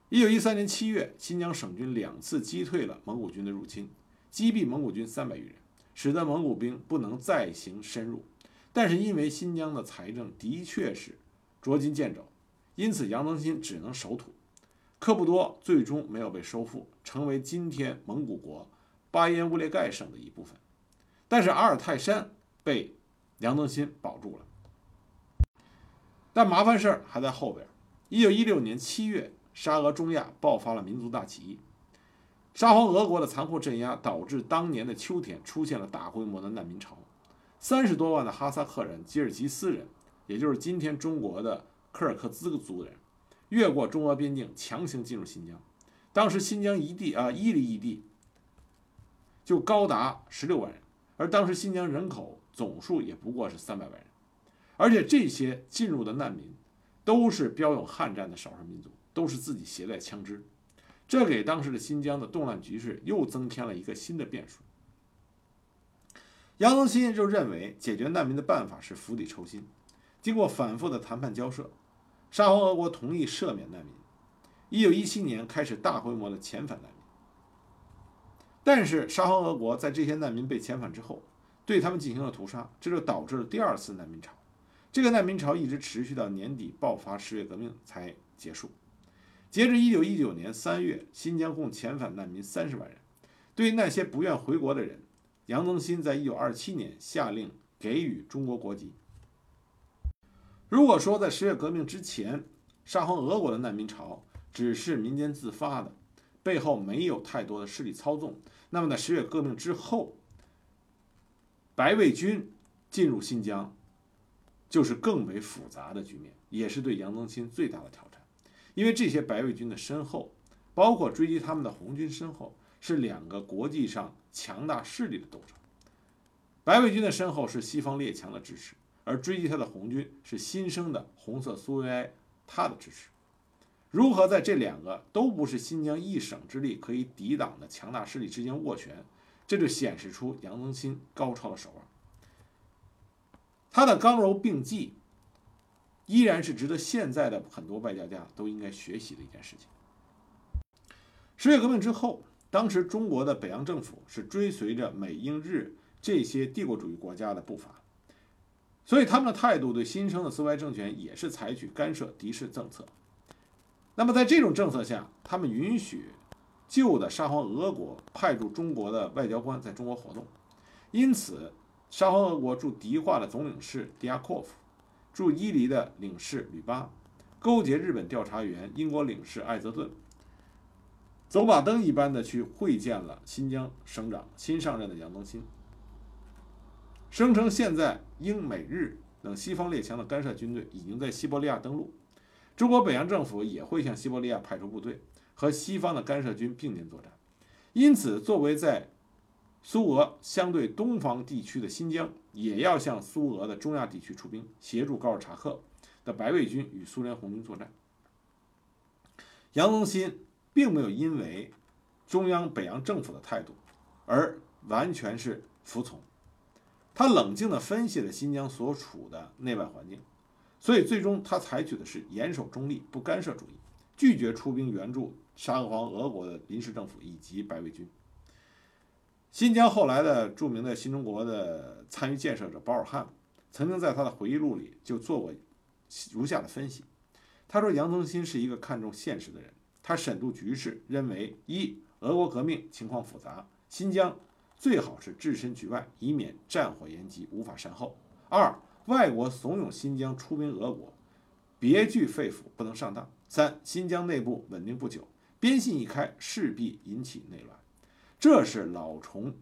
一九一三年七月，新疆省军两次击退了蒙古军的入侵，击毙蒙古军三百余人，使得蒙古兵不能再行深入。但是因为新疆的财政的确是捉襟见肘，因此杨增新只能守土。科布多最终没有被收复，成为今天蒙古国。巴彦乌列盖省的一部分，但是阿尔泰山被杨增新保住了。但麻烦事儿还在后边。一九一六年七月，沙俄中亚爆发了民族大起义，沙皇俄国的残酷镇压导致当年的秋天出现了大规模的难民潮，三十多万的哈萨克人、吉尔吉斯人，也就是今天中国的柯尔克孜族人，越过中俄边境强行进入新疆。当时新疆一地啊，伊犁一地。就高达十六万人，而当时新疆人口总数也不过是三百万人，而且这些进入的难民都是标有汉战的少数民族，都是自己携带枪支，这给当时的新疆的动乱局势又增添了一个新的变数。杨增新就认为解决难民的办法是釜底抽薪，经过反复的谈判交涉，沙皇俄国同意赦免难民，一九一七年开始大规模的遣返难民。但是沙皇俄国在这些难民被遣返之后，对他们进行了屠杀，这就导致了第二次难民潮。这个难民潮一直持续到年底爆发十月革命才结束。截至一九一九年三月，新疆共遣返难民三十万人。对于那些不愿回国的人，杨增新在一九二七年下令给予中国国籍。如果说在十月革命之前，沙皇俄国的难民潮只是民间自发的，背后没有太多的势力操纵。那么在十月革命之后，白卫军进入新疆，就是更为复杂的局面，也是对杨增新最大的挑战。因为这些白卫军的身后，包括追击他们的红军身后，是两个国际上强大势力的斗争。白卫军的身后是西方列强的支持，而追击他的红军是新生的红色苏维埃他的支持。如何在这两个都不是新疆一省之力可以抵挡的强大势力之间握拳，这就显示出杨增新高超的手腕。他的刚柔并济，依然是值得现在的很多外交家都应该学习的一件事情。十月革命之后，当时中国的北洋政府是追随着美英日这些帝国主义国家的步伐，所以他们的态度对新生的苏维埃政权也是采取干涉敌视政策。那么在这种政策下，他们允许旧的沙皇俄国派驻中国的外交官在中国活动，因此沙皇俄国驻迪化的总领事迪亚科夫驻伊犁的领事吕巴，勾结日本调查员英国领事艾泽顿，走马灯一般的去会见了新疆省长新上任的杨增新，声称现在英美日等西方列强的干涉军队已经在西伯利亚登陆，中国北洋政府也会向西伯利亚派出部队，和西方的干涉军并肩作战。因此，作为在苏俄相对东方地区的新疆，也要向苏俄的中亚地区出兵，协助高尔察克的白卫军与苏联红军作战。杨增新并没有因为中央北洋政府的态度而完全是服从，他冷静地分析了新疆所处的内外环境，所以最终他采取的是严守中立、不干涉主义，拒绝出兵援助沙皇俄国的临时政府以及白卫军。新疆后来的著名的新中国的参与建设者保尔汉，曾经在他的回忆录里就做过如下的分析。他说：“杨增新是一个看重现实的人，他审度局势，认为一俄国革命情况复杂，新疆最好是置身局外，以免战火延及，无法善后；二外国怂恿新疆出兵俄国，别具肺腑，不能上当；三新疆内部稳定不久，边信一开，势必引起内乱。”这是老成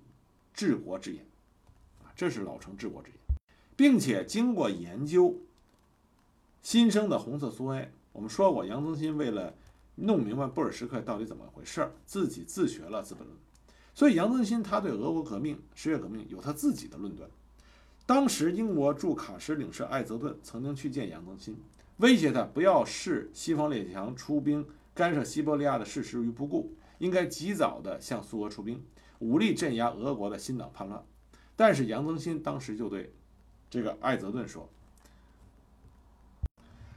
治国之言，啊，这是老成治国之言，并且经过研究新生的红色苏维埃，我们说过，杨增新为了弄明白布尔什克到底怎么回事儿，自己自学了《资本论》，所以杨增新他对俄国革命、十月革命有他自己的论断。当时英国驻卡什领事艾泽顿曾经去见杨增新，威胁他不要视西方列强出兵干涉西伯利亚的事实于不顾。应该及早的向苏俄出兵，武力镇压俄国的新党叛乱。但是杨增新当时就对这个艾泽顿说：“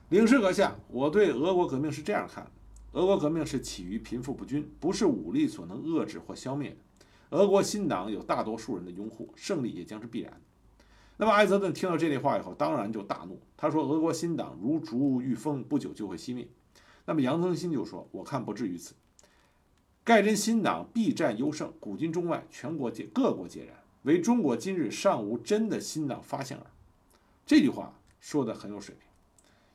领事阁下，我对俄国革命是这样看：俄国革命是起于贫富不均，不是武力所能遏制或消灭的。俄国新党有大多数人的拥护，胜利也将是必然。”那么艾泽顿听到这类话以后，当然就大怒，他说：“俄国新党如烛遇风，不久就会熄灭。”那么杨增新就说：“我看不至于此。”盖真新党必战优胜，古今中外全国皆各国皆然，唯中国今日尚无真的新党发现耳。这句话说的很有水平。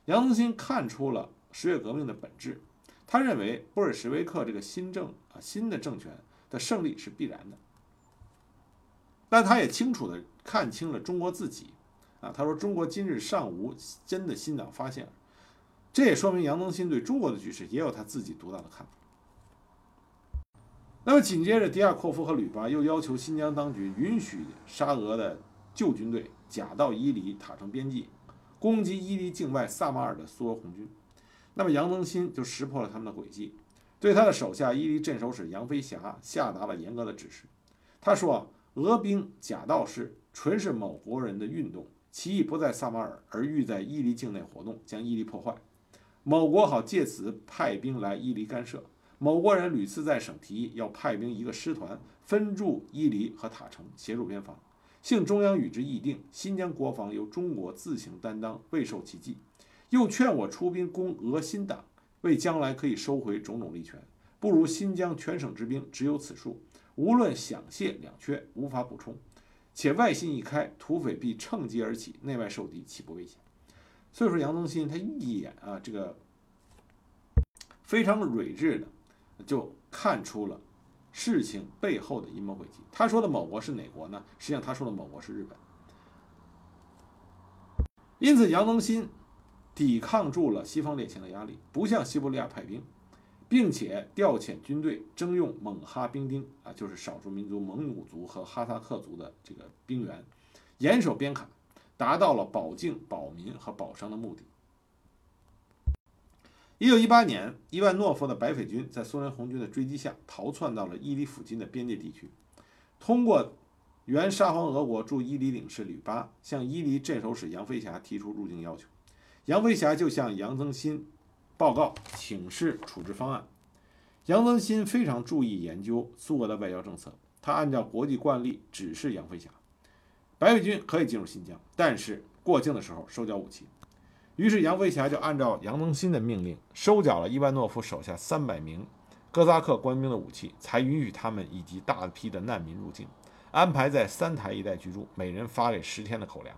杨增新看出了十月革命的本质，他认为布尔什维克这个新政啊新的政权的胜利是必然的。但他也清楚的看清了中国自己啊，他说中国今日尚无真的新党发现，这也说明杨增新对中国的局势也有他自己独到的看法。那么紧接着，迪亚阔夫和吕巴又要求新疆当局允许沙俄的旧军队假到伊犁塔城边境，攻击伊犁境外萨马尔的苏俄红军。那么杨增新就识破了他们的诡计，对他的手下伊犁镇守使杨飞霞下达了严格的指示。他说：“俄兵假道士纯是某国人的运动，其意不在萨马尔，而欲在伊犁境内活动，将伊犁破坏。某国好借此派兵来伊犁干涉。”某国人屡次在省提议要派兵一个师团分驻伊犁和塔城，协助边防。幸中央与之议定，新疆国防由中国自行担当，未受其忌。又劝我出兵攻俄新党，为将来可以收回种种利权。不如新疆全省之兵只有此数，无论饷械两缺，无法补充。且外信一开，土匪必乘机而起，内外受敌，岂不危险？所以说，杨增新他一眼啊，这个非常睿智的。就看出了事情背后的阴谋诡计。他说的某国是哪国呢？实际上他说的某国是日本。因此，杨增新抵抗住了西方列强的压力，不向西伯利亚派兵，并且调遣军队征用蒙哈兵丁啊，就是少数民族蒙古族和哈萨克族的这个兵员，严守边卡，达到了保境、保民和保商的目的。一九一八年，伊万诺夫的白匪军在苏联红军的追击下逃窜到了伊犁附近的边界地区。通过原沙皇俄国驻伊犁领事吕巴向伊犁镇守使杨飞霞提出入境要求，杨飞霞就向杨增新报告请示处置方案。杨增新非常注意研究苏俄的外交政策，他按照国际惯例指示杨飞霞，白匪军可以进入新疆，但是过境的时候收缴武器。于是杨飞霞就按照杨增新的命令，收缴了伊万诺夫手下三百名哥萨克官兵的武器，才允许他们以及大批的难民入境，安排在三台一带居住，每人发给十天的口粮。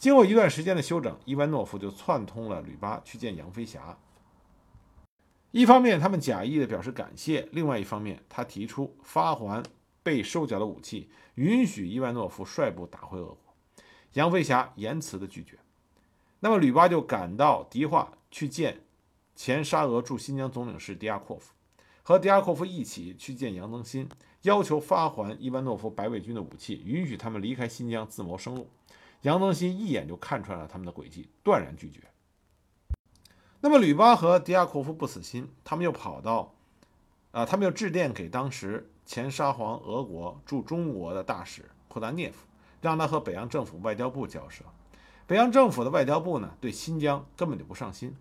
经过一段时间的休整，伊万诺夫就串通了吕巴去见杨飞霞。一方面，他们假意的表示感谢；另外一方面，他提出发还被收缴的武器，允许伊万诺夫率部打回俄国。杨飞霞严词的拒绝。那么，吕巴就赶到迪化去见前沙俄驻新疆总领事迪亚阔夫，和迪亚阔夫一起去见杨增新，要求发还伊万诺夫白卫军的武器，允许他们离开新疆自谋生路。杨增新一眼就看穿了他们的诡计，断然拒绝。那么，吕巴和迪亚库夫不死心，他们又跑到，啊，他们又致电给当时前沙皇俄国驻中国的大使库达涅夫，让他和北洋政府外交部交涉。北洋政府的外交部呢，对新疆根本就不上心，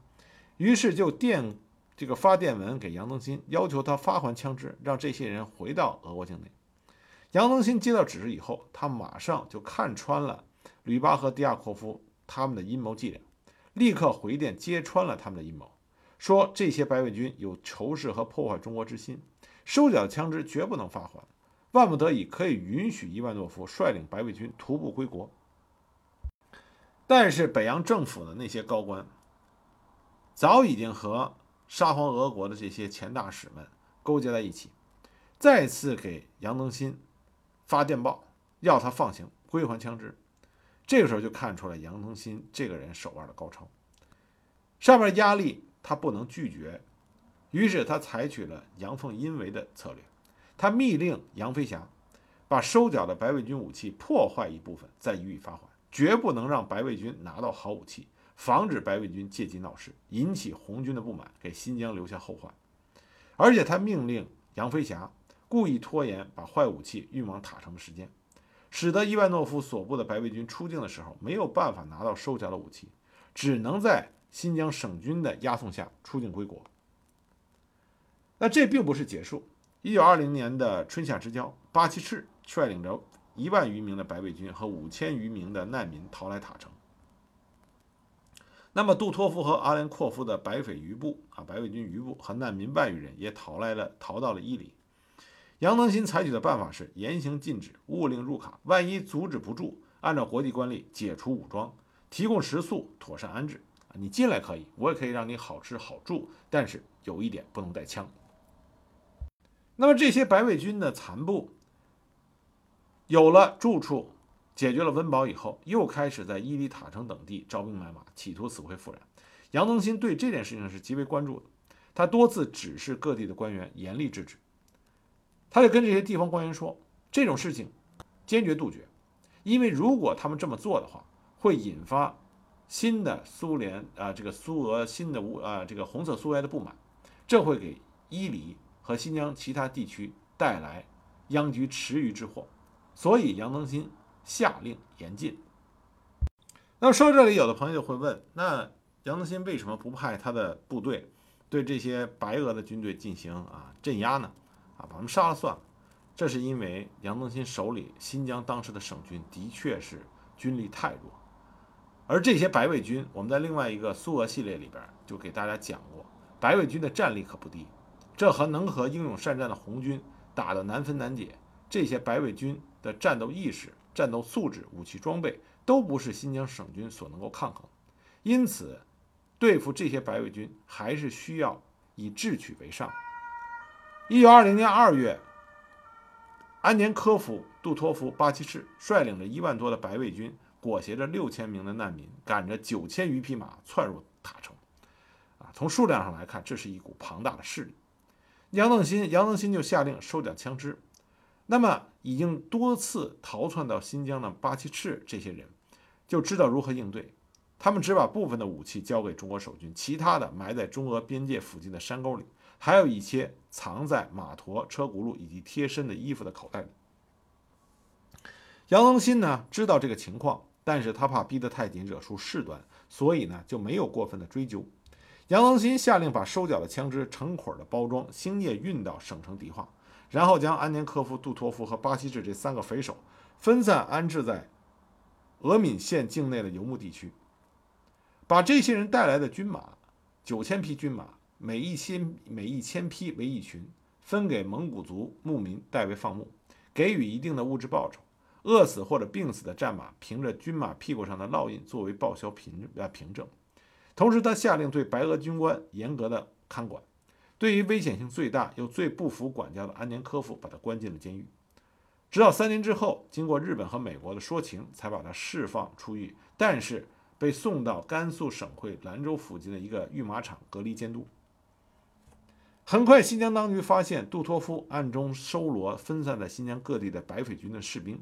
于是就电这个发电文给杨增新，要求他发还枪支，让这些人回到俄国境内。杨增新接到指示以后，他马上就看穿了吕巴和迪亚阔夫他们的阴谋伎俩。立刻回电揭穿了他们的阴谋，说这些白卫军有仇视和破坏中国之心，收缴的枪支绝不能发还，万不得已可以允许伊万诺夫率领白卫军徒步归国。但是北洋政府的那些高官，早已经和沙皇俄国的这些前大使们勾结在一起，再次给杨增新发电报，要他放行，归还枪支。这个时候就看出来杨腾新这个人手腕的高超，上面压力他不能拒绝，于是他采取了阳奉阴违的策略，他密令杨飞霞把收缴的白卫军武器破坏一部分，再予以发还，绝不能让白卫军拿到好武器，防止白卫军借机闹事，引起红军的不满，给新疆留下后患。而且他命令杨飞霞故意拖延把坏武器运往塔城的时间。使得伊万诺夫所部的白卫军出境的时候没有办法拿到收缴的武器，只能在新疆省军的押送下出境归国。那这并不是结束。一九二零年的春夏之交，巴奇赤率领着一万余名的白卫军和五千余名的难民逃来塔城。那么杜托夫和阿连阔夫的白匪余部啊，白卫军余部和难民万余人也逃来了，逃到了伊犁。杨腾新采取的办法是严刑禁止，勿令入卡。万一阻止不住，按照国际惯例解除武装，提供食宿，妥善安置。你进来可以，我也可以让你好吃好住，但是有一点不能带枪。那么这些白卫军的残部有了住处，解决了温饱以后，又开始在伊犁、塔城等地招兵买马，企图死灰复燃。杨腾新对这件事情是极为关注的，他多次指示各地的官员严厉制止。他就跟这些地方官员说：“这种事情坚决杜绝，因为如果他们这么做的话，会引发新的苏联啊，这个苏俄新的乌啊，这个红色苏维埃的不满，这会给伊犁和新疆其他地区带来殃及池鱼之祸。所以杨增新下令严禁。那么说到这里，有的朋友就会问：那杨增新为什么不派他的部队对这些白俄的军队进行啊镇压呢？”啊，把他们杀了算了。这是因为杨增新手里新疆当时的省军的确是军力太弱，而这些白卫军，我们在另外一个苏俄系列里边就给大家讲过，白卫军的战力可不低，这和能和英勇善战的红军打得难分难解。这些白卫军的战斗意识、战斗素质、武器装备都不是新疆省军所能够抗衡，因此对付这些白卫军还是需要以智取为上。一九二零年二月，安年科夫、杜托夫、巴奇赤率领着一万多的白卫军，裹挟着六千名的难民，赶着九千余匹马窜入塔城。啊，从数量上来看，这是一股庞大的势力。杨增新，杨增新就下令收缴枪支。那么，已经多次逃窜到新疆的巴奇赤这些人，就知道如何应对。他们只把部分的武器交给中国守军，其他的埋在中俄边界附近的山沟里。还有一些藏在马驮、车轱辘以及贴身的衣服的口袋里。杨增新呢知道这个情况，但是他怕逼得太紧，惹出事端，所以呢就没有过分的追究。杨增新下令把收缴的枪支成捆的包装，星夜运到省城迪化，然后将安年科夫、杜托夫和巴西制这三个匪首分散安置在俄敏县境内的游牧地区，把这些人带来的军马九千匹军马。每一千每一千匹为一群，分给蒙古族牧民代为放牧，给予一定的物质报酬。饿死或者病死的战马凭着军马屁股上的烙印作为报销凭凭证。同时，他下令对白俄军官严格的看管，对于危险性最大又最不服管教的安年科夫，把他关进了监狱。直到三年之后，经过日本和美国的说情，才把他释放出狱。但是被送到甘肃省会兰州附近的一个御马场隔离监督。很快，新疆当局发现杜托夫暗中收罗分散在新疆各地的白匪军的士兵，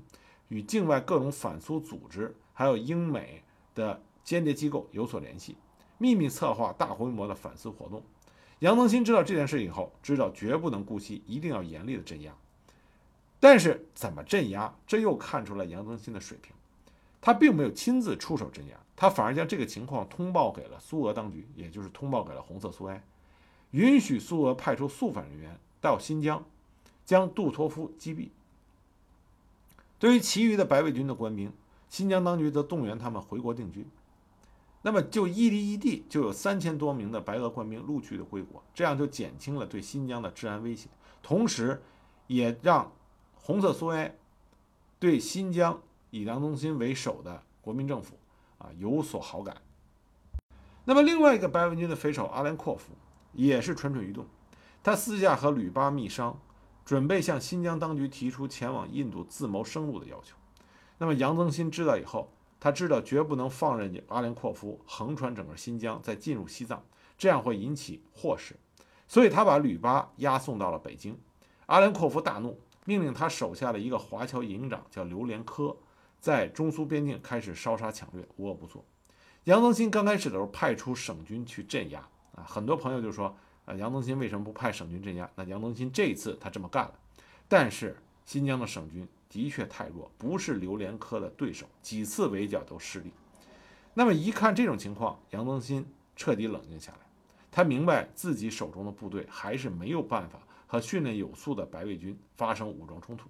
与境外各种反苏组织还有英美的间谍机构有所联系，秘密策划大规模的反苏活动。杨增新知道这件事以后，知道绝不能姑息，一定要严厉的镇压。但是怎么镇压？这又看出了杨增新的水平。他并没有亲自出手镇压，他反而将这个情况通报给了苏俄当局，也就是通报给了红色苏埃，允许苏俄派出肃反人员到新疆，将杜托夫击毙。对于其余的白卫军的官兵，新疆当局则动员他们回国定居。那么就伊犁一地就有三千多名的白俄官兵陆续的归国，这样就减轻了对新疆的治安威胁，同时也让。红色苏维埃对新疆以杨宗新为首的国民政府啊有所好感。那么另外一个白文军的匪首阿连阔夫也是蠢蠢欲动，他私下和吕巴密商，准备向新疆当局提出前往印度自谋生路的要求。那么杨增新知道以后，他知道绝不能放任阿连阔夫横穿整个新疆再进入西藏，这样会引起祸事，所以他把吕巴押送到了北京。阿连阔夫大怒。命令他手下的一个华侨营长叫刘连科，在中苏边境开始烧杀抢掠，无恶不作。杨增新刚开始的时候派出省军去镇压啊，很多朋友就说，呃，杨增新为什么不派省军镇压？那杨增新这一次他这么干了，但是新疆的省军的确太弱，不是刘连科的对手，几次围剿都失利。那么一看这种情况，杨增新彻底冷静下来，他明白自己手中的部队还是没有办法。和训练有素的白卫军发生武装冲突，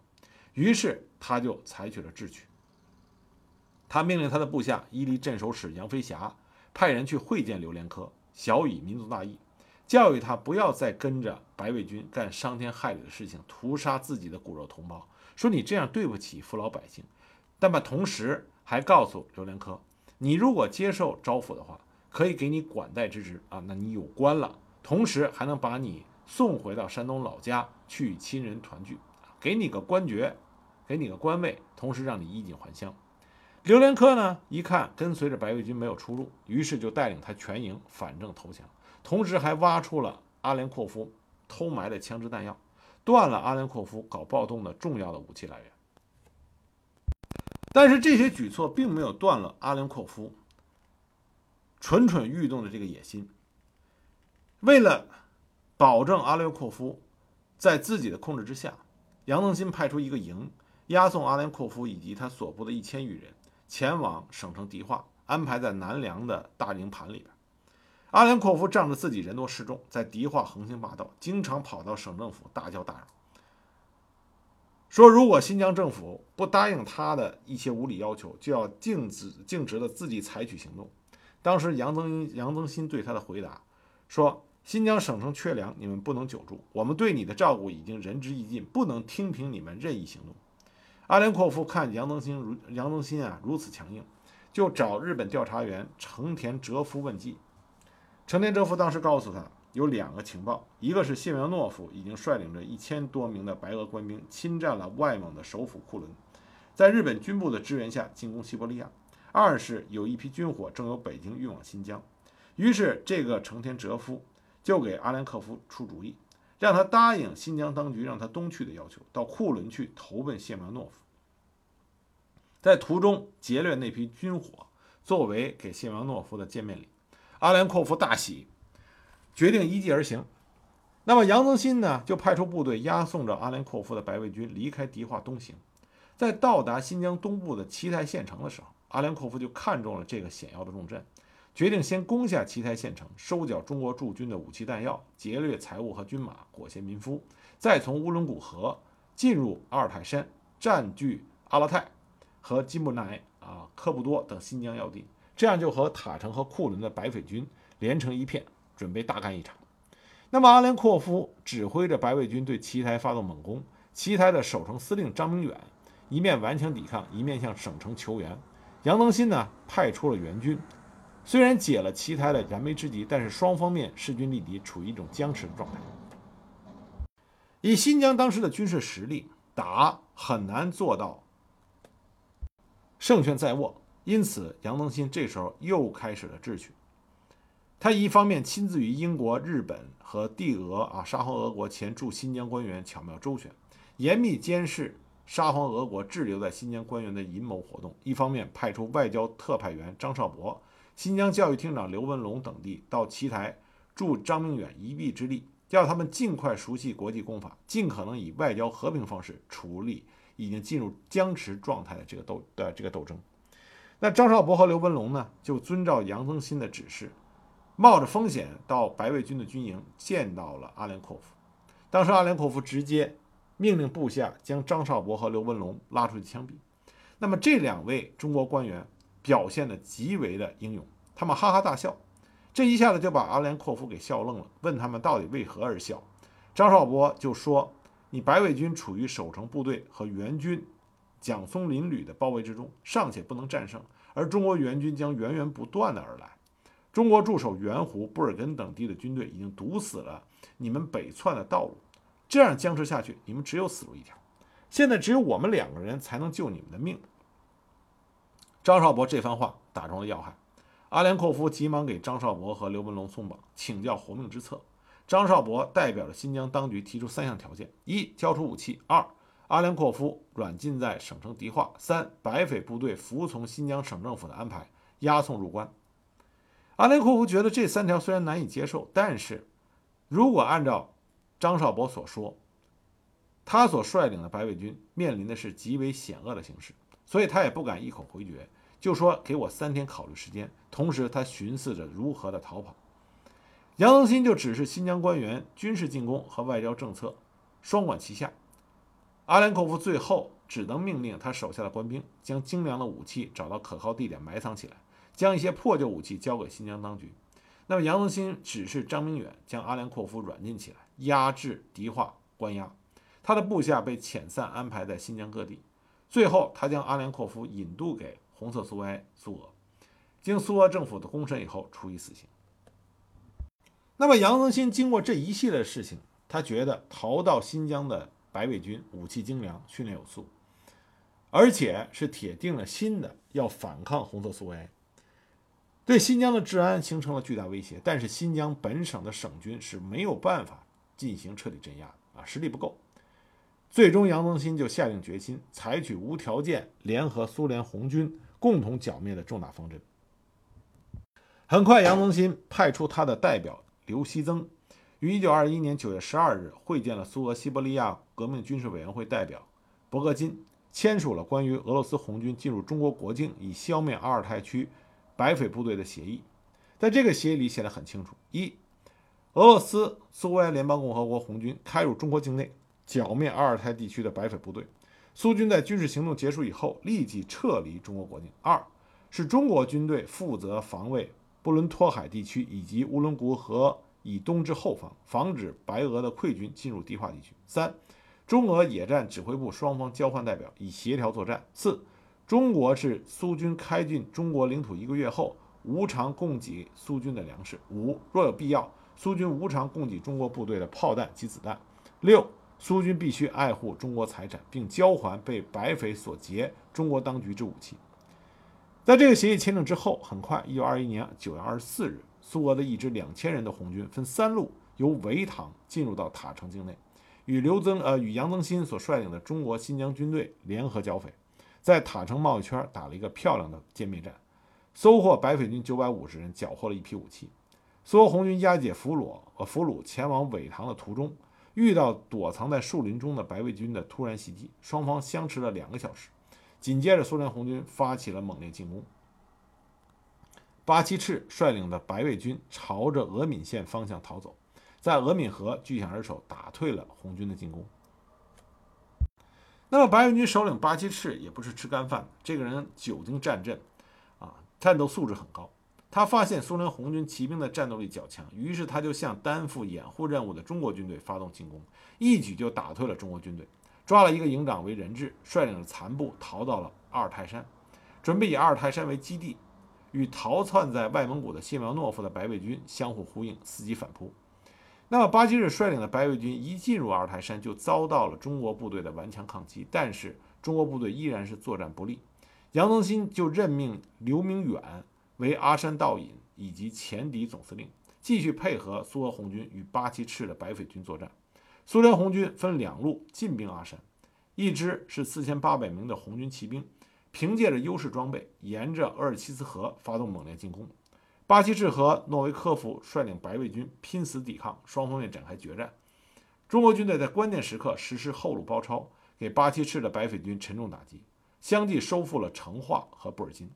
于是他就采取了智取。他命令他的部下伊犁镇守使杨飞霞派人去会见刘连科，小以民族大义，教育他不要再跟着白卫军干伤天害理的事情，屠杀自己的骨肉同胞。说你这样对不起父老百姓。但么同时还告诉刘连科，你如果接受招抚的话，可以给你管带之职啊，那你有官了，同时还能把你。送回到山东老家去与亲人团聚，给你个官爵，给你个官位，同时让你衣锦还乡。刘连科呢，一看跟随着白卫军没有出路，于是就带领他全营反正投降，同时还挖出了阿连阔夫偷埋的枪支弹药，断了阿连阔夫搞暴动的重要的武器来源。但是这些举措并没有断了阿连阔夫蠢蠢欲动的这个野心，为了。保证阿列阔夫在自己的控制之下，杨增新派出一个营，押送阿连阔夫以及他所部的一千余人前往省城迪化，安排在南梁的大营盘里边。阿连阔夫仗着自己人多势众，在迪化横行霸道，经常跑到省政府大叫大嚷，说如果新疆政府不答应他的一些无理要求，就要径直径直的自己采取行动。当时杨增杨增新对他的回答说。新疆省城缺粮，你们不能久住。我们对你的照顾已经仁至义尽，不能听凭你们任意行动。阿连阔夫看杨增新如杨增新啊如此强硬，就找日本调查员成田哲夫问计。成田哲夫当时告诉他，有两个情报：一个是谢苗诺夫已经率领着一千多名的白俄官兵侵占了外蒙的首府库伦，在日本军部的支援下进攻西伯利亚；二是有一批军火正由北京运往新疆。于是这个成田哲夫。就给阿连克夫出主意，让他答应新疆当局让他东去的要求，到库伦去投奔谢苗诺夫，在途中劫掠那批军火，作为给谢苗诺夫的见面礼。阿连阔夫大喜，决定依计而行。那么杨增新呢，就派出部队押送着阿连阔夫的白卫军离开迪化东行，在到达新疆东部的奇台县城的时候，阿连阔夫就看中了这个险要的重镇。决定先攻下奇台县城，收缴中国驻军的武器弹药，劫掠财物和军马，裹挟民夫，再从乌伦古河进入阿尔泰山，占据阿拉泰和金木奈啊、科布多等新疆要地，这样就和塔城和库伦的白匪军连成一片，准备大干一场。那么阿连阔夫指挥着白卫军对奇台发动猛攻，奇台的守城司令张明远一面顽强抵抗，一面向省城求援。杨增新呢，派出了援军，虽然解了奇台的燃眉之急，但是双方面势均力敌，处于一种僵持的状态。以新疆当时的军事实力，打很难做到胜券在握，因此杨增新这时候又开始了智取。他一方面亲自与英国、日本和帝俄啊沙皇俄国前驻新疆官员巧妙周旋，严密监视。沙皇俄国滞留在新疆官员的阴谋活动，一方面派出外交特派员张少博、新疆教育厅长刘文龙等地到奇台助张明远一臂之力，要他们尽快熟悉国际公法，尽可能以外交和平方式处理已经进入僵持状态的这个斗的这个斗争。那张少博和刘文龙呢，就遵照杨增新的指示，冒着风险到白卫军的军营见到了阿连阔夫。当时阿连阔夫直接。命令部下将张少博和刘文龙拉出去枪毙。那么这两位中国官员表现得极为的英勇，他们哈哈大笑，这一下子就把阿连阔夫给笑愣了。问他们到底为何而笑？张少博就说：“你白卫军处于守城部队和援军蒋松林旅的包围之中，尚且不能战胜，而中国援军将源源不断的而来。中国驻守圆湖、布尔根等地的军队已经堵死了你们北窜的道路。”这样僵持下去，你们只有死路一条。现在只有我们两个人才能救你们的命。张少博这番话打中了要害，阿连阔夫急忙给张少博和刘文龙松绑，请教活命之策。张少博代表了新疆当局提出三项条件：一、交出武器；二、阿连阔夫软禁在省城迪化；三、白匪部队服从新疆省政府的安排，押送入关。阿连阔夫觉得这三条虽然难以接受，但是如果按照张少博所说，他所率领的白卫军面临的是极为险恶的形势，所以他也不敢一口回绝，就说给我三天考虑时间。同时，他寻思着如何的逃跑。杨增新就指示新疆官员军事进攻和外交政策双管齐下。阿连科夫最后只能命令他手下的官兵将精良的武器找到可靠地点埋藏起来，将一些破旧武器交给新疆当局。那么杨增新指示张明远将阿连阔夫软禁起来，压制迪化关押。他的部下被遣散安排在新疆各地。最后，他将阿连阔夫引渡给红色苏维埃苏俄，经苏俄政府的公审以后，处以死刑。那么杨增新经过这一系列事情，他觉得逃到新疆的白卫军武器精良，训练有素，而且是铁定了心的要反抗红色苏维埃。对新疆的治安形成了巨大威胁，但是新疆本省的省军是没有办法进行彻底镇压啊，实力不够。最终，杨增新就下定决心，采取无条件联合苏联红军共同剿灭的重大方针。很快，杨增新派出他的代表刘希增，于1921年9月12日会见了苏俄西伯利亚革命军事委员会代表博格金，签署了关于俄罗斯红军进入中国国境以消灭阿尔泰区。白匪部队的协议，在这个协议里写得很清楚：一、俄罗斯苏维埃联邦共和国红军开入中国境内，剿灭阿尔泰地区的白匪部队；苏军在军事行动结束以后立即撤离中国国境。二、是中国军队负责防卫布伦托海地区以及乌伦古河以东之后方，防止白俄的溃军进入迪化地区。三、中俄野战指挥部双方交换代表，以协调作战。四。中国是苏军开进中国领土一个月后，无偿供给苏军的粮食。五，若有必要，苏军无偿供给中国部队的炮弹及子弹。六，苏军必须爱护中国财产，并交还被白匪所劫中国当局之武器。在这个协议签订之后，很快，一九二一年九月二十四日，苏俄的一支两千人的红军分三路由维塘进入到塔城境内，与刘增呃与杨增新所率领的中国新疆军队联合剿匪。在塔城贸易圈打了一个漂亮的歼灭战，收获白匪军九百五十人，缴获了一批武器。苏俄红军押解俘虏呃俘虏前往苇塘的途中，遇到躲藏在树林中的白卫军的突然袭击，双方相持了两个小时。紧接着，苏联红军发起了猛烈进攻。巴基赤率领的白卫军朝着俄敏县方向逃走，在俄敏河据险而守，打退了红军的进攻。那么白卫军首领巴基赤也不是吃干饭的，这个人久经战阵，啊，战斗素质很高。他发现苏联红军骑兵的战斗力较强，于是他就向担负掩护任务的中国军队发动进攻，一举就打退了中国军队。抓了一个营长为人质，率领着残部逃到了阿尔泰山，准备以阿尔泰山为基地，与逃窜在外蒙古的谢苗诺夫的白卫军相互呼应，伺机反扑。那么巴基日率领的白卫军一进入阿尔泰山，就遭到了中国部队的顽强抗击，但是中国部队依然是作战不利。杨增新就任命刘明远为阿山道引以及前敌总司令，继续配合苏俄红军与八旗赤的白匪军作战。苏联红军分两路进兵阿山，一支是四千八百名的红军骑兵，凭借着优势装备，沿着额尔齐斯河发动猛烈进攻。巴基赤和诺维科夫率领白卫军拼死抵抗，双方面展开决战。中国军队在关键时刻实施后路包抄，给巴基赤的白匪军沉重打击，相继收复了成化和布尔津。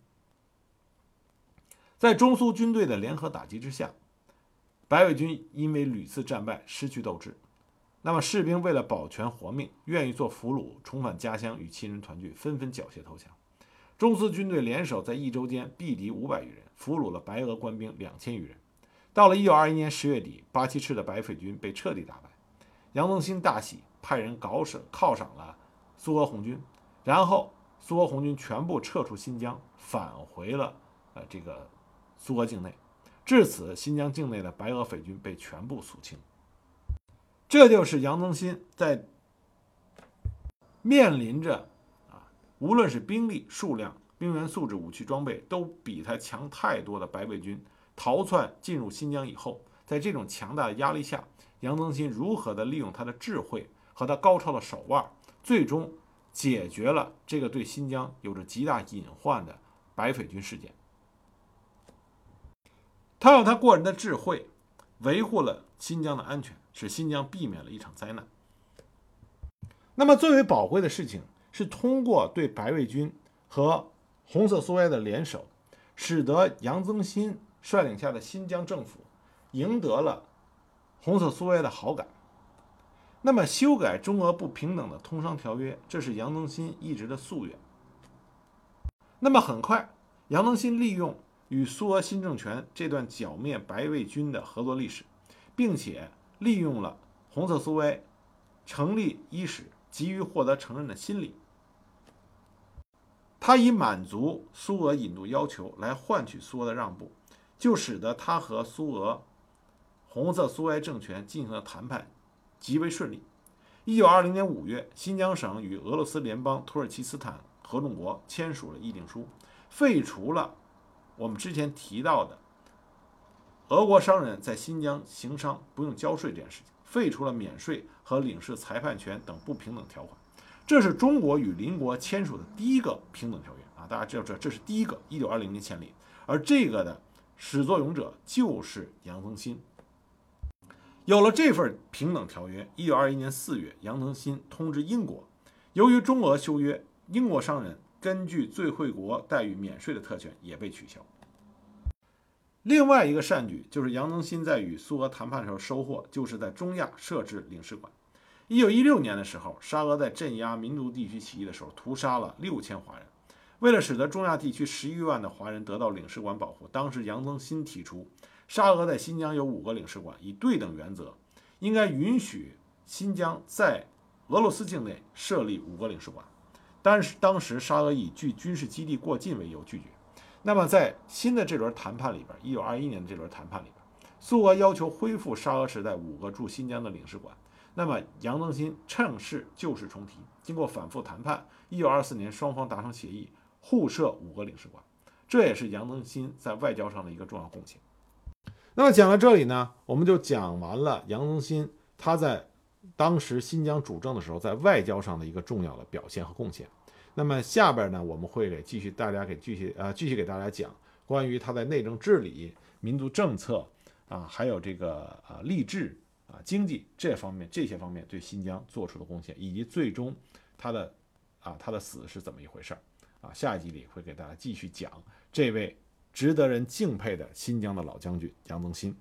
在中苏军队的联合打击之下，白卫军因为屡次战败失去斗志。那么士兵为了保全活命，愿意做俘虏，重返家乡与亲人团聚，纷纷缴械投降。中苏军队联手在一周间毙敌五百余人，俘虏了白俄官兵两千余人。到了一九二一年十月底，八七赤的白匪军被彻底打败。杨增新大喜，派人搞赏犒赏了苏俄红军，然后苏俄红军全部撤出新疆，返回了呃这个苏俄境内。至此，新疆境内的白俄匪军被全部肃清。这就是杨增新在面临着啊，无论是兵力数量、兵员素质、武器装备都比他强太多的白卫军逃窜进入新疆以后，在这种强大的压力下，杨增新如何的利用他的智慧和他高超的手腕，最终解决了这个对新疆有着极大隐患的白匪军事件。他用他过人的智慧维护了新疆的安全。使新疆避免了一场灾难。那么，最为宝贵的事情是通过对白卫军和红色苏维埃的联手，使得杨增新率领下的新疆政府赢得了红色苏维埃的好感。那么，修改中俄不平等的通商条约，这是杨增新一直的夙愿。那么，很快，杨增新利用与苏俄新政权这段剿灭白卫军的合作历史，并且。利用了红色苏维埃成立伊始、急于获得承认的心理，他以满足苏俄引渡要求来换取苏俄的让步，就使得他和苏俄红色苏维埃政权进行了谈判极为顺利。一九二零年五月，新疆省与俄罗斯联邦土耳其斯坦合众国签署了议定书，废除了我们之前提到的。俄国商人在新疆行商不用交税这件事情，废除了免税和领事裁判权等不平等条款，这是中国与邻国签署的第一个平等条约啊！大家知道这这是第一个，一九二零年签立，而这个的始作俑者就是杨增新。有了这份平等条约，一九二一年四月，杨增新通知英国，由于中俄修约，英国商人根据最惠国待遇免税的特权也被取消。另外一个善举就是杨增新在与苏俄谈判的时候收获，就是在中亚设置领事馆。一九一六年的时候，沙俄在镇压民族地区起义的时候屠杀了六千华人。为了使得中亚地区十余万的华人得到领事馆保护，当时杨增新提出，沙俄在新疆有五个领事馆，以对等原则，应该允许新疆在俄罗斯境内设立五个领事馆。但是当时沙俄以距军事基地过近为由拒绝。那么，在新的这轮谈判里边，一九二一年的这轮谈判里边，苏俄要求恢复沙俄时代五个驻新疆的领事馆。那么，杨增新趁势旧事重提，经过反复谈判，一九二四年双方达成协议，互设五个领事馆。这也是杨增新在外交上的一个重要贡献。那么讲到这里呢，我们就讲完了杨增新他在当时新疆主政的时候，在外交上的一个重要的表现和贡献。那么下边呢，我们会给继续大家给继续啊继续给大家讲关于他在内政治理、民族政策啊，还有这个啊励志啊经济这方面这些方面对新疆做出的贡献，以及最终他的啊他的死是怎么一回事儿啊。下一集里会给大家继续讲这位值得人敬佩的新疆的老将军杨增新。